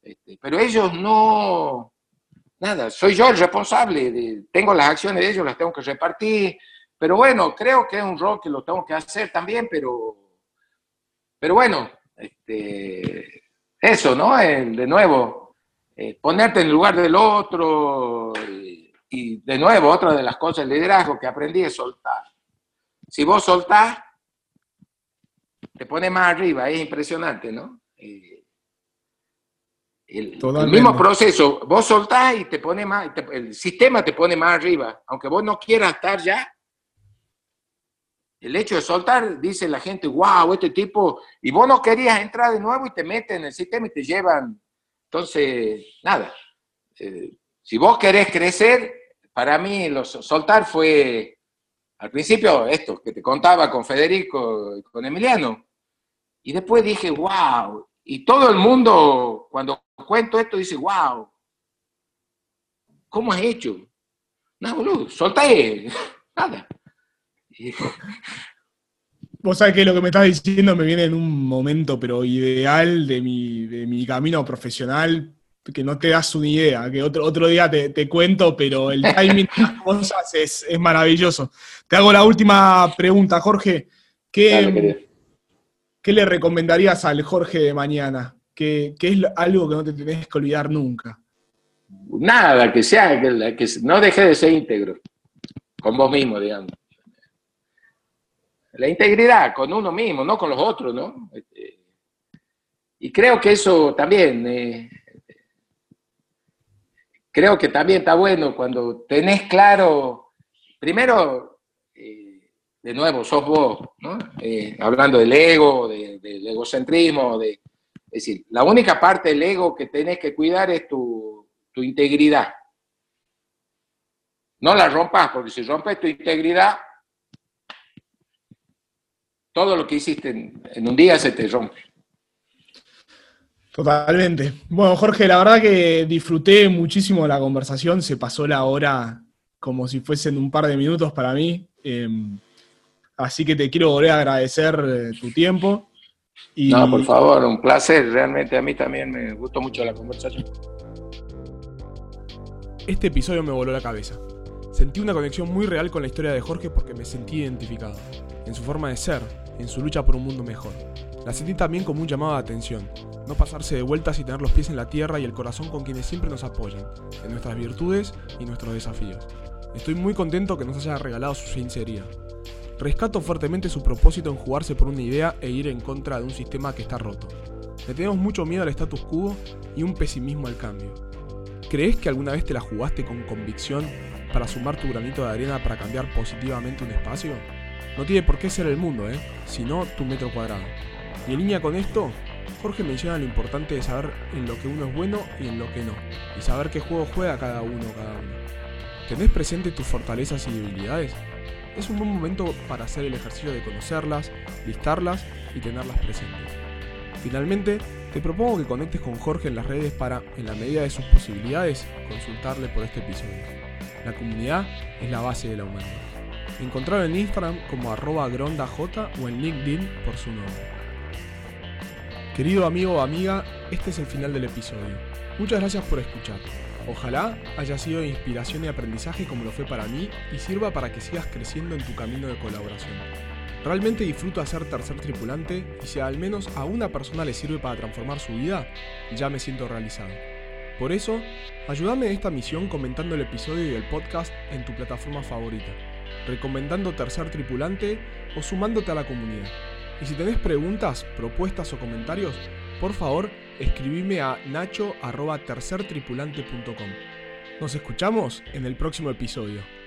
este, pero ellos no, nada, soy yo el responsable, tengo las acciones de ellos, las tengo que repartir, pero bueno, creo que es un rol que lo tengo que hacer también, pero, pero bueno, este, eso, ¿no? de nuevo, eh, ponerte en el lugar del otro y, de nuevo, otra de las cosas del liderazgo que aprendí es soltar. Si vos soltás, te pone más arriba, es impresionante, ¿no? Eh, el, mismo proceso, vos soltás y te pone más, el sistema te pone más arriba, aunque vos no quieras estar ya, el hecho de soltar, dice la gente, wow, este tipo, y vos no querías entrar de nuevo y te meten en el sistema y te llevan. Entonces, nada, eh, si vos querés crecer, para mí los, soltar fue, al principio, esto que te contaba con Federico con Emiliano, y después dije, wow, y todo el mundo, cuando cuento esto, dice, wow, ¿cómo has hecho? No, boludo, solté, *laughs* nada. Vos sabés que lo que me estás diciendo me viene en un momento, pero ideal de mi, de mi camino profesional, que no te das una idea, que otro, otro día te, cuento, pero el *laughs* timing de las cosas es, maravilloso. Te hago la última pregunta, Jorge. ¿Qué, ¿qué le recomendarías al Jorge de mañana? ¿Qué, es algo que no te tenés que olvidar nunca? Nada, que sea, que, que no deje de ser íntegro, con vos mismo, digamos la integridad con uno mismo, no con los otros, ¿no? Este, y creo que eso también, eh, creo que también está bueno cuando tenés claro, primero, eh, de nuevo, sos vos, ¿no? Eh, hablando del ego, del egocentrismo, de, es decir, la única parte del ego que tenés que cuidar es tu, tu integridad. No la rompas, porque si rompes tu integridad, todo lo que hiciste en, un día se te rompe. Totalmente. Bueno, Jorge, la verdad que disfruté muchísimo la conversación, se pasó la hora como si fuesen un par de minutos para mí. Em, así que te quiero volver a agradecer eh, tu tiempo. No, por favor, un placer. Realmente a mí también me gustó mucho la conversación. Este episodio me voló la cabeza. Sentí una conexión muy real con la historia de Jorge porque me sentí identificado, en su forma de ser, en su lucha por un mundo mejor. La sentí también como un llamado de atención, no pasarse de vueltas y tener los pies en la tierra y el corazón con quienes siempre nos apoyan, en nuestras virtudes y nuestros desafíos. Estoy muy contento que nos haya regalado su sinceridad. Rescato fuertemente su propósito en jugarse por una idea e ir en contra de un sistema que está roto. Le tenemos mucho miedo al status quo y un pesimismo al cambio. ¿Crees que alguna vez te la jugaste con convicción para sumar tu granito de arena para cambiar positivamente un espacio? No tiene por qué ser el mundo, ¿eh? sino tu metro cuadrado. Y en línea con esto, Jorge menciona lo importante de saber en lo que uno es bueno y en lo que no, y saber qué juego juega cada uno cada uno. ¿Tenés presente tus fortalezas y debilidades? Es un buen momento para hacer el ejercicio de conocerlas, listarlas y tenerlas presentes. Finalmente, te propongo que conectes con Jorge en las redes para, en la medida de sus posibilidades, consultarle por este episodio. La comunidad es la base de la humanidad. Encontrarlo en Instagram como arroba grondaj o en LinkedIn por su nombre. Querido amigo o amiga, este es el final del episodio. Muchas gracias por escuchar. Ojalá haya sido de inspiración y aprendizaje como lo fue para mí y sirva para que sigas creciendo en tu camino de colaboración. Realmente disfruto hacer tercer tripulante y si al menos a una persona le sirve para transformar su vida, ya me siento realizado. Por eso, ayúdame en esta misión comentando el episodio y el podcast en tu plataforma favorita, recomendando tercer tripulante o sumándote a la comunidad. Y si tenés preguntas, propuestas o comentarios, por favor, escribime a nacho.tercertripulante.com. Nos escuchamos en el próximo episodio.